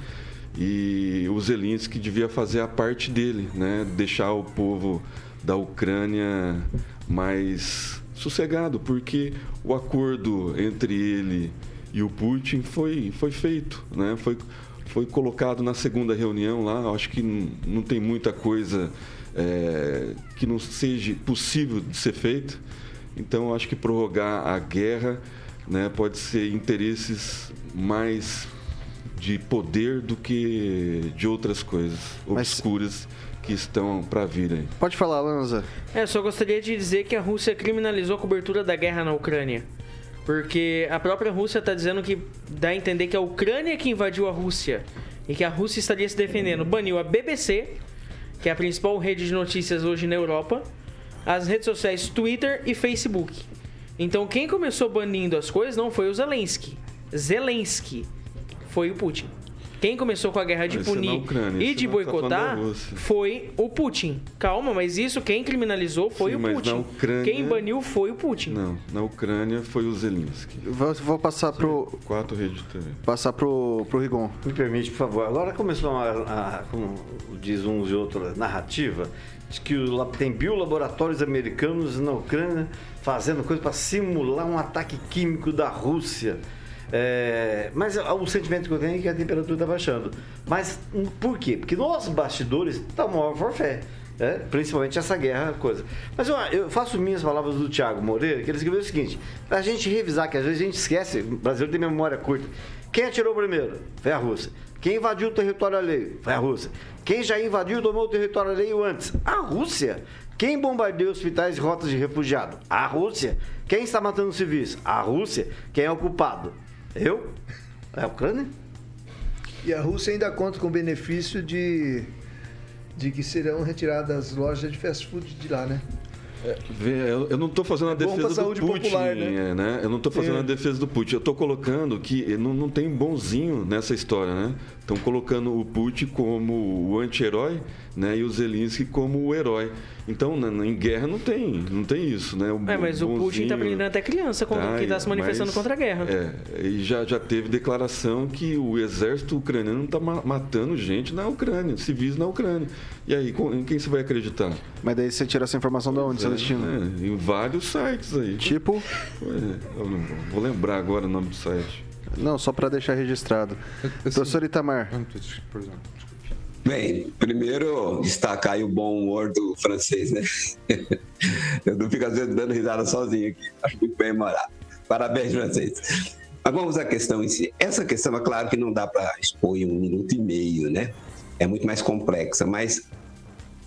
E o Zelensky devia fazer a parte dele, né? deixar o povo da Ucrânia mais sossegado, porque o acordo entre ele e o Putin foi, foi feito, né? foi, foi colocado na segunda reunião lá. Acho que não, tem muita coisa é, que não seja possível de ser feita. Então, acho que prorrogar a guerra né, pode ser interesses mais de poder do que de outras coisas obscuras Mas... que estão para vir aí. Pode falar, Lanza. É, só gostaria de dizer que a Rússia criminalizou a cobertura da guerra na Ucrânia. Porque a própria Rússia está dizendo que dá a entender que a Ucrânia que invadiu a Rússia e que a Rússia estaria se defendendo. Baniu a BBC, que é a principal rede de notícias hoje na Europa, as redes sociais Twitter e Facebook. Então quem começou banindo as coisas não foi o Zelensky. Zelensky foi o Putin. Quem começou com a guerra de punir é Ucrânia, e de tá boicotar tá foi o Putin. Calma, mas isso quem criminalizou foi Sim, o Putin. Ucrânia... Quem baniu foi o Putin. Não, na Ucrânia foi o Zelensky. Vou, vou passar pro. Quatro redes também. Passar pro, pro Rigon. Me permite, por favor. Agora começou a, a como diz uns e outros, narrativa de que tem biolaboratórios americanos na Ucrânia fazendo coisa para simular um ataque químico da Rússia. É, mas o sentimento que eu tenho é que a temperatura está baixando. Mas por quê? Porque nos bastidores está o maior forfé. É, principalmente essa guerra, coisa. Mas eu, eu, faço minhas palavras do Thiago Moreira, que ele escreveu o seguinte: a gente revisar, que às vezes a gente esquece, o Brasil tem memória curta. Quem atirou primeiro? Foi a Rússia. Quem invadiu o território alheio? Foi a Rússia. Quem já invadiu e tomou o território alheio antes? A Rússia. Quem bombardeou hospitais e rotas de refugiado? A Rússia. Quem está matando civis? A Rússia. Quem é o culpado? Eu? É a Ucrânia? E a Rússia ainda conta com o benefício de, de que serão retiradas lojas de fast food de lá, né? É, eu não estou fazendo a é defesa do Putin, popular, né? É, né? Eu não estou fazendo Sim. a defesa do Putin. Eu estou colocando que não, não tem bonzinho nessa história, né? Estão colocando o Putin como o anti-herói, né? E o Zelensky como o herói. Então, na, em guerra não tem, não tem isso, né? O, é, mas o Putin está prendendo até criança tá, que está se manifestando mas, contra a guerra. É, e já, já teve declaração que o exército ucraniano está matando gente na Ucrânia, civis na Ucrânia. E aí, em quem você vai acreditar? Mas daí você tira essa informação de onde, é, Celestino? É, em vários sites aí. Tipo? eu não vou lembrar agora o nome do site. Não, só para deixar registrado. Professor Itamar. Bem, primeiro destacar o bom humor do francês, né? Eu não fico às vezes dando risada sozinho aqui. Acho muito bem morado. Parabéns, francês. Mas vamos à questão em si. Essa questão, é claro que não dá para expor em um minuto e meio, né? É muito mais complexa, mas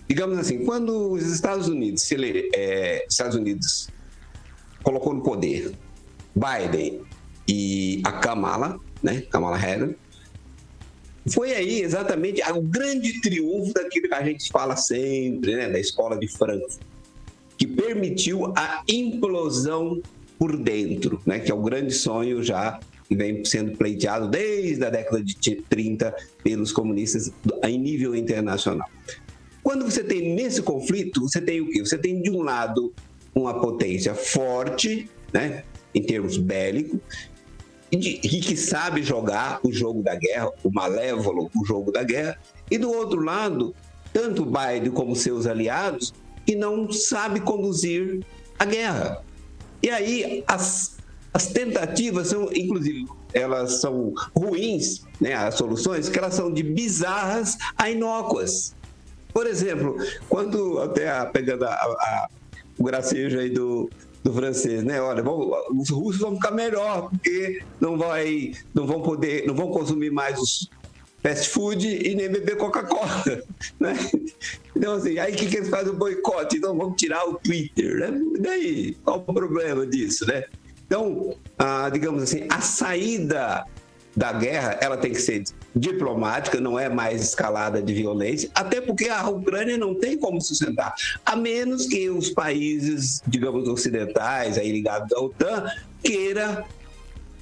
digamos assim, quando os Estados Unidos, se ele, é, Estados Unidos colocou no poder Biden e a Kamala, né? Kamala Harris, foi aí exatamente o grande triunfo daquilo que a gente fala sempre, né, da escola de Frankfurt, que permitiu a implosão por dentro, né, que é o grande sonho já que vem sendo pleiteado desde a década de 30 pelos comunistas em nível internacional. Quando você tem nesse conflito, você tem o quê? Você tem de um lado uma potência forte, né, em termos bélicos, e que sabe jogar o jogo da guerra, o malévolo, o jogo da guerra, e do outro lado, tanto Biden como seus aliados, que não sabe conduzir a guerra. E aí as, as tentativas são, inclusive, elas são ruins, né, as soluções, que elas são de bizarras a inócuas. Por exemplo, quando até a, pegando a, a, o gracejo aí do, do francês, né? Olha, vão, os russos vão ficar melhor porque não vai, não vão poder, não vão consumir mais os fast food e nem beber Coca-Cola, né? Então assim, aí que, que eles fazem o boicote? Então vamos tirar o Twitter, né? E daí, qual o problema disso, né? Então, ah, digamos assim, a saída da guerra, ela tem que ser diplomática, não é mais escalada de violência, até porque a Ucrânia não tem como sustentar, a menos que os países, digamos, ocidentais, aí ligados à OTAN, queira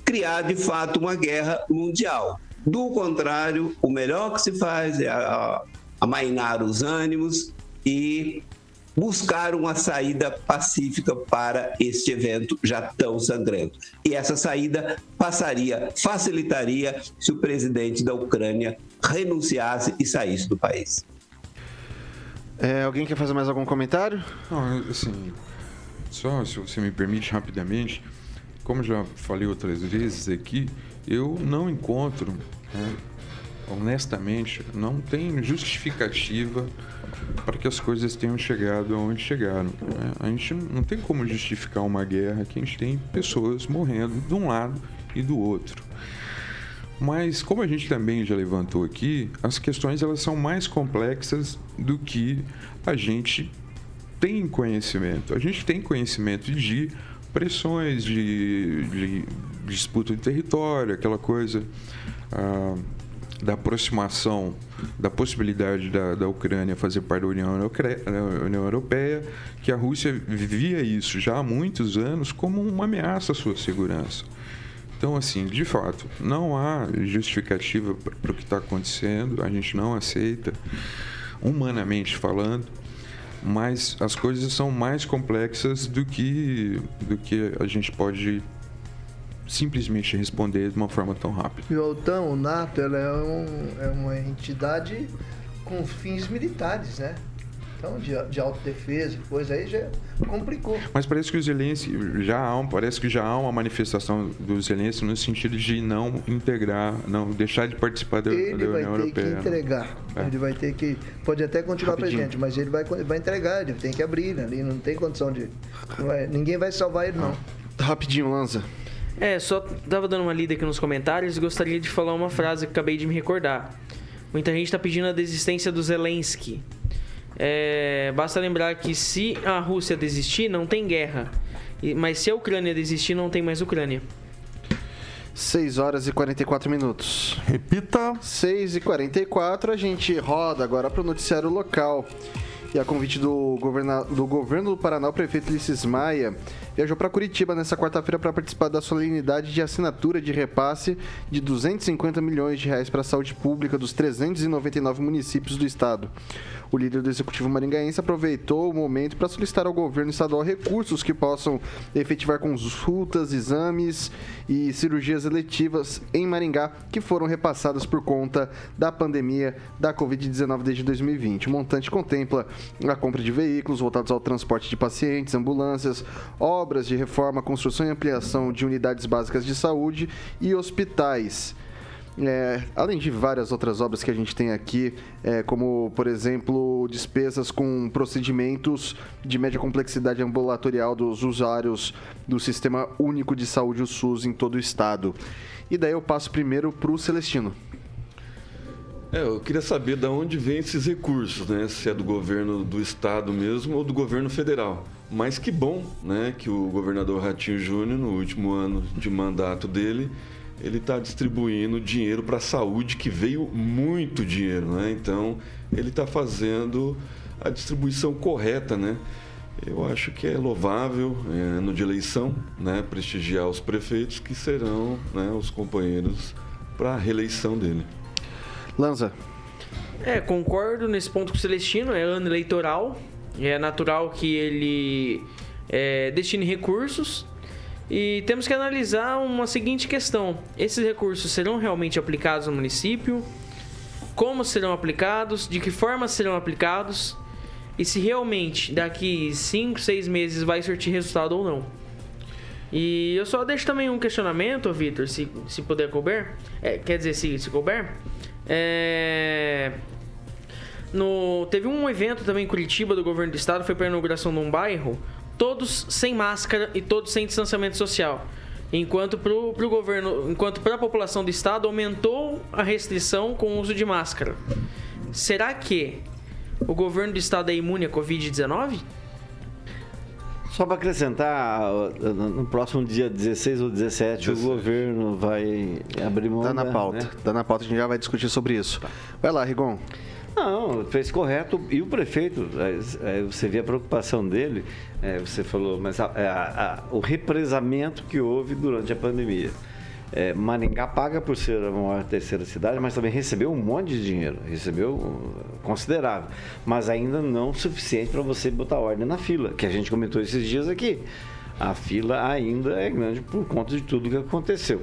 criar de fato uma guerra mundial. Do contrário, o melhor que se faz é amainar os ânimos e buscar uma saída pacífica para este evento já tão sangrento. E essa saída passaria, facilitaria se o presidente da Ucrânia renunciasse e saísse do país. É, alguém quer fazer mais algum comentário? Não, assim, só se você me permite rapidamente, como já falei outras vezes aqui, eu não encontro, né, honestamente, não tem justificativa para que as coisas tenham chegado aonde chegaram. Né? A gente não tem como justificar uma guerra que a gente tem pessoas morrendo de um lado e do outro. Mas como a gente também já levantou aqui, as questões elas são mais complexas do que a gente tem conhecimento. A gente tem conhecimento de pressões, de, de disputa de território, aquela coisa. Ah, da aproximação, da possibilidade da, da Ucrânia fazer parte da União, União Europeia, que a Rússia vivia isso já há muitos anos como uma ameaça à sua segurança. Então, assim, de fato, não há justificativa para o que está acontecendo, a gente não aceita, humanamente falando, mas as coisas são mais complexas do que, do que a gente pode simplesmente responder de uma forma tão rápida. E a OTAN, o NATO, ela é, um, é uma entidade com fins militares, né? Então, de, de autodefesa, coisa aí já complicou. Mas parece que o Zelensky já há, um, parece que já há uma manifestação do Zelensky no sentido de não integrar, não deixar de participar da, ele da União Europeia. Ele vai ter que entregar. É. Ele vai ter que. Pode até continuar Rapidinho. presidente, mas ele vai, vai entregar, ele tem que abrir, né? Ele não tem condição de. Vai, ninguém vai salvar ele, não. Rapidinho, Lanza. É, só tava dando uma lida aqui nos comentários e gostaria de falar uma frase que acabei de me recordar. Muita gente está pedindo a desistência do Zelensky. É, basta lembrar que se a Rússia desistir, não tem guerra. Mas se a Ucrânia desistir, não tem mais Ucrânia. 6 horas e 44 minutos. Repita. 6 e 44, a gente roda agora para o noticiário local. E a convite do, governa... do governo do Paraná, o prefeito Ulisses Maia viajou para Curitiba nesta quarta-feira para participar da solenidade de assinatura de repasse de 250 milhões de reais para a saúde pública dos 399 municípios do estado. O líder do executivo maringaense aproveitou o momento para solicitar ao governo estadual recursos que possam efetivar consultas, exames e cirurgias eletivas em Maringá que foram repassadas por conta da pandemia da Covid-19 desde 2020. O montante contempla a compra de veículos voltados ao transporte de pacientes, ambulâncias, obras de reforma, construção e ampliação de unidades básicas de saúde e hospitais. É, além de várias outras obras que a gente tem aqui, é, como, por exemplo, despesas com procedimentos de média complexidade ambulatorial dos usuários do Sistema Único de Saúde, o SUS, em todo o estado. E daí eu passo primeiro para o Celestino. É, eu queria saber de onde vem esses recursos, né? Se é do governo do estado mesmo ou do governo federal. Mas que bom, né, que o governador Ratinho Júnior, no último ano de mandato dele, ele está distribuindo dinheiro para a saúde, que veio muito dinheiro, né? Então, ele está fazendo a distribuição correta, né? Eu acho que é louvável, é, ano de eleição, né, prestigiar os prefeitos que serão né, os companheiros para a reeleição dele. Lanza. É, concordo nesse ponto com o Celestino, é ano eleitoral, é natural que ele é, destine recursos e temos que analisar uma seguinte questão: esses recursos serão realmente aplicados no município? Como serão aplicados? De que forma serão aplicados? E se realmente daqui 5, 6 meses vai surtir resultado ou não? E eu só deixo também um questionamento, Vitor, se, se puder couber. É, quer dizer, se, se couber. É... No, teve um evento também em Curitiba do governo do estado, foi para a inauguração de um bairro, todos sem máscara e todos sem distanciamento social. Enquanto para o governo, enquanto para a população do estado aumentou a restrição com o uso de máscara. Será que o governo do estado é imune à Covid-19? Só para acrescentar, no próximo dia 16 ou 17, 17. o governo vai abrir mão. Tá na pauta. Né? Tá na pauta, a gente já vai discutir sobre isso. Vai lá, Rigon. Não, fez correto. E o prefeito, é, é, você vê a preocupação dele, é, você falou, mas a, a, a, o represamento que houve durante a pandemia. É, Maringá paga por ser a maior terceira cidade, mas também recebeu um monte de dinheiro, recebeu uh, considerável, mas ainda não suficiente para você botar ordem na fila, que a gente comentou esses dias aqui. A fila ainda é grande por conta de tudo que aconteceu.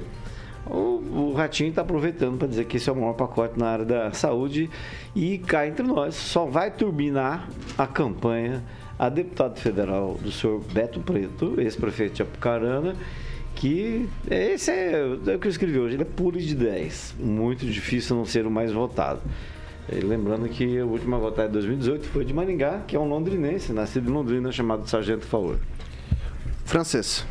O, o Ratinho está aproveitando para dizer que esse é o maior pacote na área da saúde e cá entre nós só vai turbinar a campanha a deputado federal do senhor Beto Preto, ex-prefeito de Apucarana, que esse é, é o que eu escrevi hoje, ele é puro de 10. Muito difícil não ser o mais votado. E lembrando que a última votada de 2018 foi de Maringá, que é um londrinense, nascido em Londrina, chamado Sargento Favor. Francês.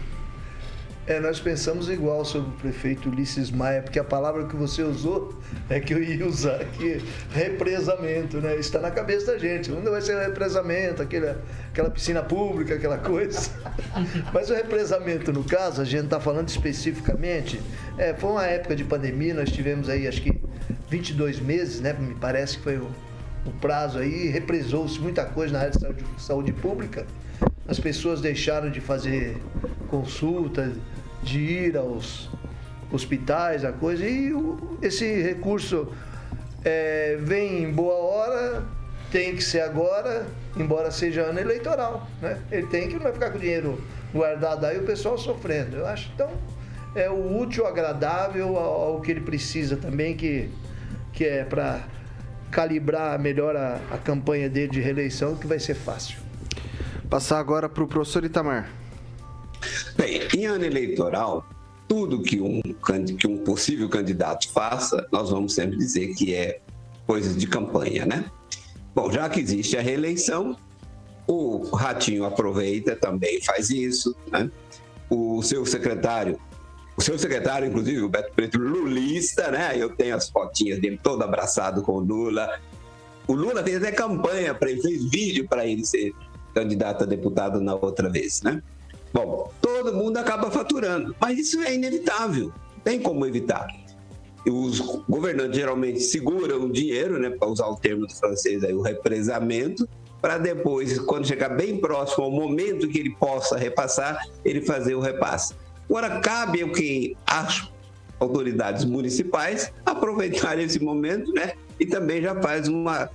É, nós pensamos igual sobre o prefeito Ulisses Maia, porque a palavra que você usou é que eu ia usar aqui, represamento, né? Está na cabeça da gente. Onde vai ser o represamento, aquele, aquela piscina pública, aquela coisa. Mas o represamento, no caso, a gente está falando especificamente, é, foi uma época de pandemia, nós tivemos aí acho que 22 meses, né? Me parece que foi o, o prazo aí, represou-se muita coisa na área de saúde, saúde pública as pessoas deixaram de fazer consulta, de ir aos hospitais, a coisa, e o, esse recurso é, vem em boa hora, tem que ser agora, embora seja ano eleitoral. Né? Ele tem que não vai ficar com o dinheiro guardado aí o pessoal sofrendo. Eu acho então é o útil, agradável ao, ao que ele precisa também, que, que é para calibrar melhor a, a campanha dele de reeleição, que vai ser fácil. Passar agora para o professor Itamar. Bem, em ano eleitoral, tudo que um, que um possível candidato faça, nós vamos sempre dizer que é coisa de campanha, né? Bom, já que existe a reeleição, o Ratinho aproveita também, faz isso, né? O seu secretário, o seu secretário, inclusive, o Beto Preto, lulista, né? Eu tenho as fotinhas dele todo abraçado com o Lula. O Lula fez até campanha para ele, fez vídeo para ele ser candidato a deputado na outra vez, né? Bom, todo mundo acaba faturando, mas isso é inevitável, tem como evitar. Os governantes geralmente seguram o dinheiro, né, para usar o termo do francês aí, o represamento, para depois, quando chegar bem próximo ao momento que ele possa repassar, ele fazer o repasse. Agora, cabe ao que as autoridades municipais aproveitarem esse momento, né, e também já faz uma,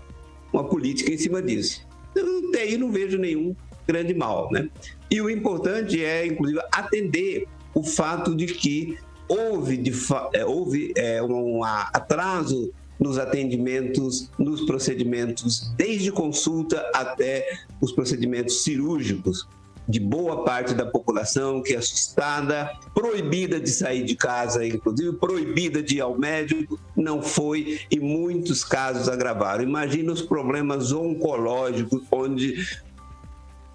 uma política em cima disso eu daí não vejo nenhum grande mal, né? E o importante é, inclusive, atender o fato de que houve, de, é, houve é, um atraso nos atendimentos, nos procedimentos, desde consulta até os procedimentos cirúrgicos de boa parte da população que é assustada, proibida de sair de casa, inclusive proibida de ir ao médico, não foi e muitos casos agravaram. Imagina os problemas oncológicos, onde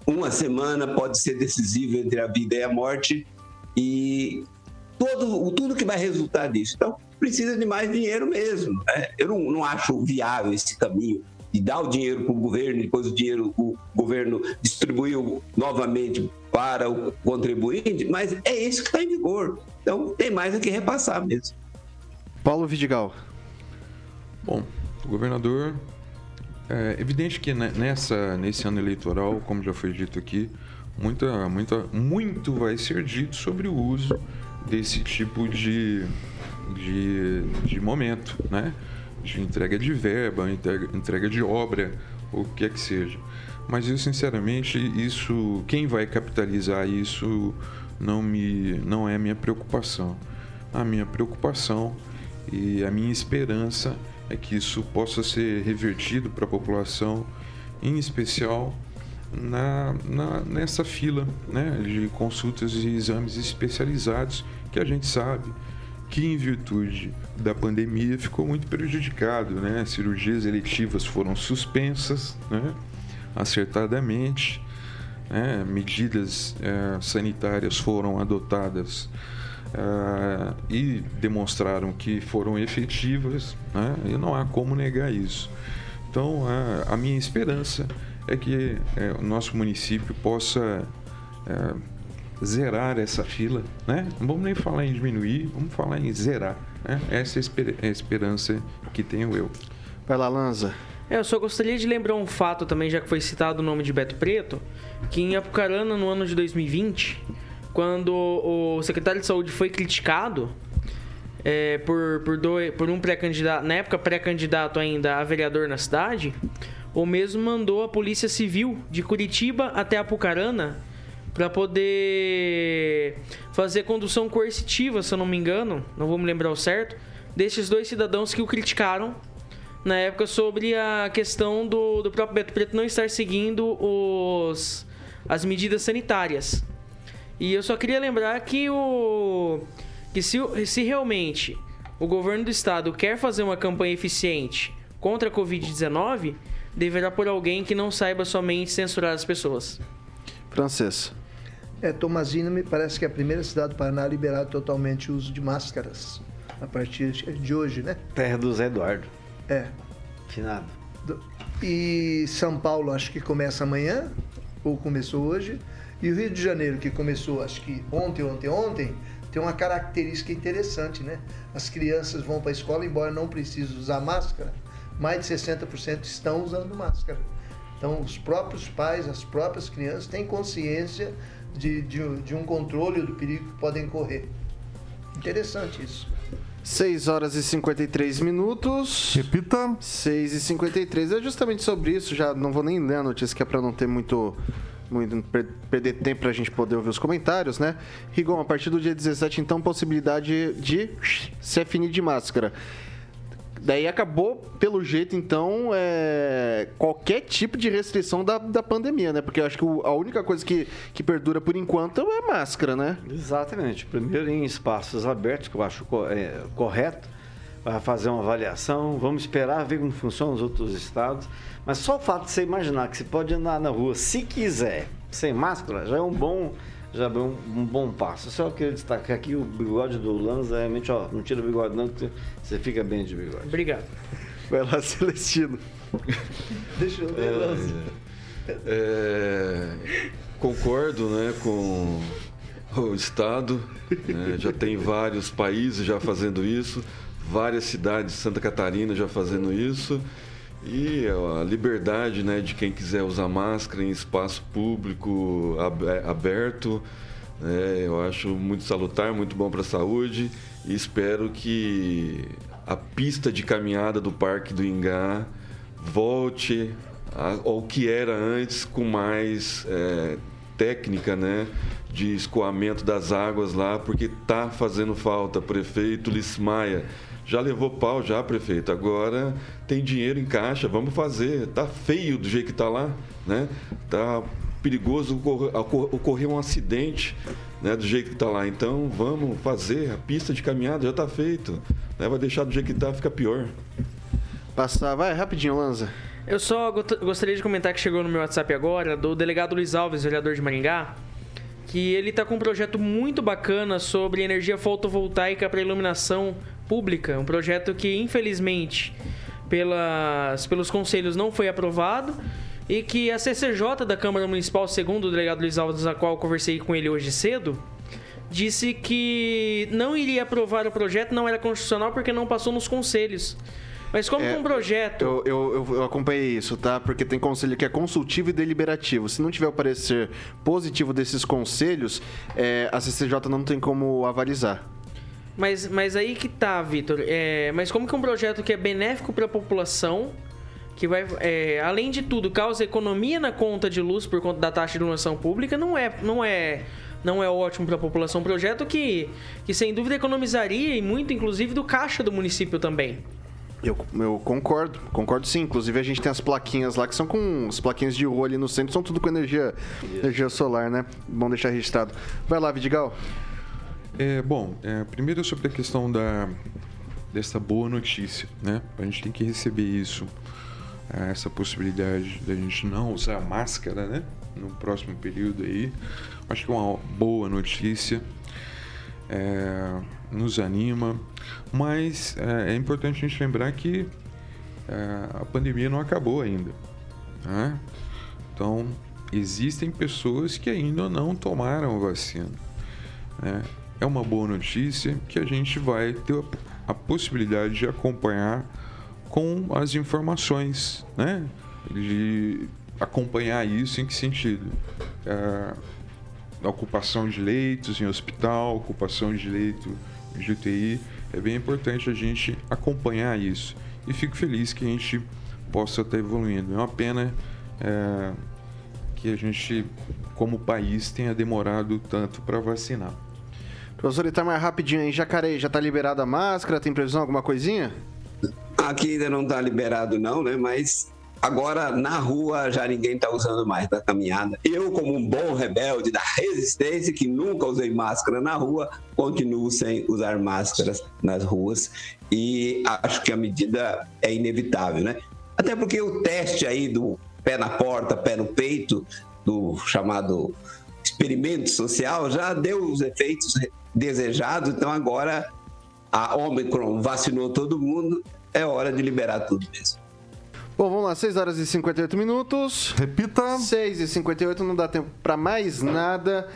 uma semana pode ser decisiva entre a vida e a morte e todo, tudo que vai resultar disso. Então, precisa de mais dinheiro mesmo. Né? Eu não, não acho viável esse caminho de dar o dinheiro para o governo, depois o dinheiro o governo distribuiu novamente para o contribuinte, mas é isso que está em vigor. Então tem mais a que repassar mesmo. Paulo Vidigal. Bom, o governador. É evidente que nessa, nesse ano eleitoral, como já foi dito aqui, muita, muita, muito vai ser dito sobre o uso desse tipo de, de, de momento, né? De entrega de verba, entrega, entrega de obra, o que é que seja. Mas eu sinceramente, isso, quem vai capitalizar isso não me, não é a minha preocupação. A minha preocupação e a minha esperança é que isso possa ser revertido para a população, em especial na, na, nessa fila né, de consultas e exames especializados que a gente sabe que em virtude da pandemia ficou muito prejudicado, né? Cirurgias eletivas foram suspensas, né? Acertadamente, né? medidas é, sanitárias foram adotadas é, e demonstraram que foram efetivas, né? E não há como negar isso. Então, a, a minha esperança é que é, o nosso município possa é, zerar essa fila, né? Não vamos nem falar em diminuir, vamos falar em zerar. Né? Essa é a esperança que tenho eu. Vai lá, Lanza. É, eu só gostaria de lembrar um fato também, já que foi citado o nome de Beto Preto, que em Apucarana, no ano de 2020, quando o secretário de saúde foi criticado é, por, por, dois, por um pré-candidato, na época pré-candidato ainda a vereador na cidade, o mesmo mandou a Polícia Civil de Curitiba até Apucarana para poder fazer condução coercitiva, se eu não me engano, não vou me lembrar o certo, desses dois cidadãos que o criticaram na época sobre a questão do, do próprio Beto Preto não estar seguindo os, as medidas sanitárias. E eu só queria lembrar que o que se, se realmente o governo do estado quer fazer uma campanha eficiente contra a Covid-19, deverá por alguém que não saiba somente censurar as pessoas. Francês. É, Tomazina me parece que é a primeira cidade do Paraná a liberar totalmente o uso de máscaras a partir de hoje, né? Terra do Zé Eduardo. É. Finado. E São Paulo acho que começa amanhã, ou começou hoje. E o Rio de Janeiro, que começou acho que ontem, ontem, ontem, tem uma característica interessante, né? As crianças vão para a escola, embora não precisem usar máscara, mais de 60% estão usando máscara. Então, os próprios pais, as próprias crianças têm consciência de, de, de um controle do perigo que podem correr. Interessante isso. 6 horas e 53 minutos. Repita. 6 e 53. É justamente sobre isso. Já não vou nem ler a notícia, que é para não ter muito. Muito, perder tempo para a gente poder ouvir os comentários, né? Rigon, a partir do dia 17, então, possibilidade de se definir de máscara. Daí acabou, pelo jeito, então, é, qualquer tipo de restrição da, da pandemia, né? Porque eu acho que o, a única coisa que, que perdura por enquanto é máscara, né? Exatamente. Primeiro em espaços abertos, que eu acho é, correto, vai fazer uma avaliação, vamos esperar ver como funcionam os outros estados. Mas só o fato de você imaginar que você pode andar na rua, se quiser, sem máscara, já é um bom já deu um, um, bom passo. Só queria destacar aqui o bigode do Lanza, realmente, ó, não tira o bigode não, que você fica bem de bigode. Obrigado. Vai lá, Celestino. Deixa eu ver, é, Lanza. É, concordo né, com o Estado, né, já tem vários países já fazendo isso, várias cidades de Santa Catarina já fazendo isso. E a liberdade né, de quem quiser usar máscara em espaço público aberto, né, eu acho muito salutar, muito bom para a saúde e espero que a pista de caminhada do Parque do Ingá volte ao que era antes com mais é, técnica né, de escoamento das águas lá, porque está fazendo falta. Prefeito Lismaia já levou pau, já, prefeito. Agora tem dinheiro em caixa, vamos fazer. Tá feio do jeito que tá lá, né? Tá perigoso ocorrer, um acidente, né? Do jeito que tá lá. Então vamos fazer. A pista de caminhada já tá feito. Né? Vai deixar do jeito que tá, fica pior. Passar, vai rapidinho, Lanza. Eu só gostaria de comentar que chegou no meu WhatsApp agora, do delegado Luiz Alves, vereador de Maringá, que ele está com um projeto muito bacana sobre energia fotovoltaica para iluminação pública, um projeto que infelizmente pelas, pelos conselhos não foi aprovado e que a CCJ da Câmara Municipal, segundo o delegado Luiz Alves, a qual eu conversei com ele hoje cedo, disse que não iria aprovar o projeto, não era constitucional porque não passou nos conselhos. Mas como É, um projeto. Eu, eu, eu- eu acompanhei isso, tá? Porque tem conselho que é consultivo e deliberativo. Se não tiver o parecer positivo desses conselhos, é, a CCJ não tem como avalizar. Mas, mas aí que tá, Vitor. É, mas como que um projeto que é benéfico para a população, que vai, é, além de tudo, causa economia na conta de luz por conta da taxa de iluminação pública, não é, não é, não é ótimo para a população. Um projeto que, que sem dúvida economizaria e muito, inclusive, do caixa do município também. Eu, eu concordo, concordo sim. Inclusive a gente tem as plaquinhas lá que são com as plaquinhas de rua ali no centro, são tudo com energia, energia solar, né? Bom deixar registrado. Vai lá, Vidigal. É, bom, é, primeiro sobre a questão da, dessa boa notícia, né? A gente tem que receber isso, é, essa possibilidade da gente não usar máscara, né? No próximo período aí. Acho que é uma boa notícia. É, nos anima, mas é, é importante a gente lembrar que é, a pandemia não acabou ainda. né? Então, existem pessoas que ainda não tomaram a vacina. né? É uma boa notícia que a gente vai ter a- possibilidade de acompanhar com as informações, né? De acompanhar isso em que sentido? É, a ocupação de leitos em hospital, ocupação de leito de UTI. É bem importante a gente acompanhar isso. E fico feliz que a gente possa estar evoluindo. É uma pena é, que a gente, como país, tenha demorado tanto para vacinar. Professor Itamar, rapidinho aí, Jacareí, já tá liberada a máscara? Tem previsão, alguma coisinha? Aqui ainda não está liberado, não, né? Mas agora na rua já ninguém está usando mais da caminhada. Eu, como um bom rebelde da resistência, que nunca usei máscara na rua, continuo sem usar máscaras nas ruas. E acho que a medida é inevitável, né? Até porque o teste aí do pé na porta, pé no peito, do chamado experimento social, já deu os efeitos desejados. Então agora a Omicron vacinou todo mundo, é hora de liberar tudo mesmo. Bom, vamos lá, 6 horas e 58 minutos. Repita. 6 e 58, não dá tempo pra mais nada.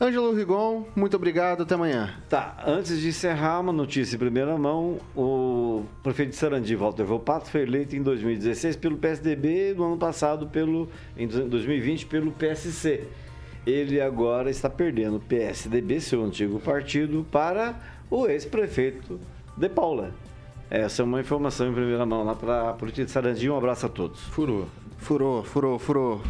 Ângelo Rigon, muito obrigado, até amanhã. Tá, antes de encerrar, uma notícia em primeira mão: o prefeito de Sarandi, Walter Volpato, foi eleito em 2016 pelo PSDB, no ano passado, pelo, em 2020, pelo PSC. Ele agora está perdendo o PSDB, seu antigo partido, para o ex-prefeito de Paula. Essa é uma informação em primeira mão lá para a política de Sarandi. Um abraço a todos. Furou. Furou, furou, furou.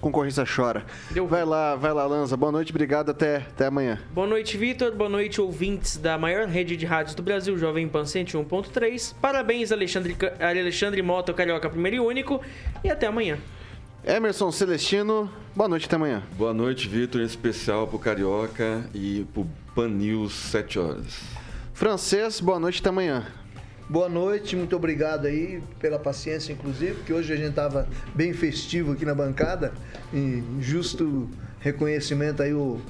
Concorrência chora. Vai lá, vai lá, Lanza. Boa noite, obrigado, até, até amanhã. Boa noite, Vitor. Boa noite, ouvintes da maior rede de rádios do Brasil, Jovem Pan 101.3. Parabéns, Alexandre, Alexandre Mota, Carioca Primeiro e Único. E até amanhã. Emerson Celestino, boa noite, até amanhã. Boa noite, Vitor, em especial pro Carioca e pro Pan News 7 horas. Francês, boa noite, até amanhã. Boa noite, muito obrigado aí pela paciência, inclusive, que hoje a gente estava bem festivo aqui na bancada, em justo reconhecimento aí o,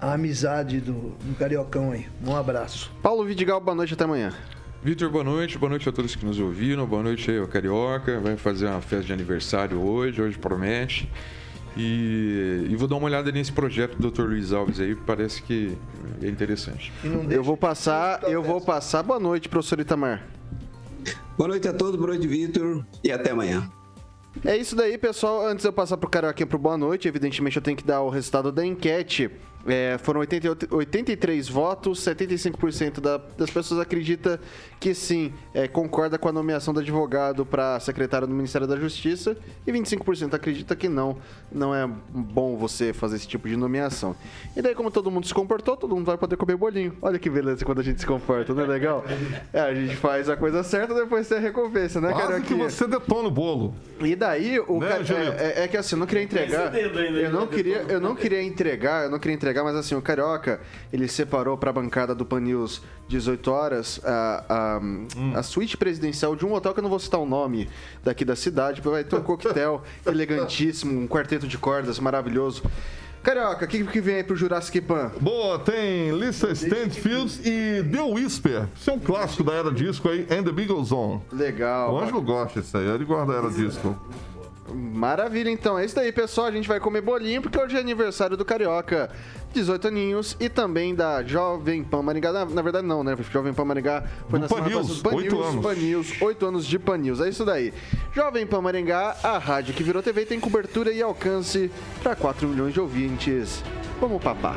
a amizade do, do Cariocão aí. Um abraço. Paulo Vidigal, boa noite, até amanhã. Vitor, boa noite. Boa noite a todos que nos ouviram. Boa noite aí ao Carioca. Vai fazer uma festa de aniversário hoje. Hoje promete. E, e vou dar uma olhada nesse projeto do Dr. Luiz Alves aí. Parece que é interessante. Eu vou passar, eu vou passar. Boa noite, professor Itamar. Boa noite a todos, boa noite, Vitor, e até amanhã. É isso daí, pessoal. Antes de eu passar pro Carioquinha pro boa noite, evidentemente eu tenho que dar o resultado da enquete. É, foram 88 83 votos, 75% da, das pessoas acredita que sim, é, concorda com a nomeação do advogado para secretário do Ministério da Justiça e 25% acredita que não, não é bom você fazer esse tipo de nomeação. E daí, como todo mundo se comportou, todo mundo vai poder comer bolinho. Olha que beleza quando a gente se comporta, não é legal? É, a gente faz a coisa certa, depois tem a recompensa, né, Quase que você detona o bolo. E daí, o Né, ca- Angelito? é, é- é que assim, eu não queria entregar. Eu não né, queria, detona. eu não queria entregar, eu não queria entregar, mas assim, o Carioca, ele separou pra bancada do Pan News 18 horas a, a, Hum. a suíte presidencial de um hotel que eu não vou citar o nome daqui da cidade. Vai ter um coquetel elegantíssimo, um quarteto de cordas maravilhoso. Carioca, o que, que vem aí pro Jurassic Pan? Boa, tem Lisa Stanfield e The Whisper. Isso é um clássico da era disco aí, And the Beagles On. Legal. O Ângelo gosta disso aí, ele gosta da era disco. Maravilha, então. É isso daí, pessoal. A gente vai comer bolinho porque hoje é aniversário do Carioca. 18 aninhos e também da Jovem Pan Maringá. Na, na verdade, não, né? Jovem Pan Maringá foi Do na semana Pan News, passada. oito anos. Pan News, 8 anos de Pan News. É isso daí. Jovem Pan Maringá, a rádio que virou TV, tem cobertura e alcance para 4 milhões de ouvintes. Vamos papar.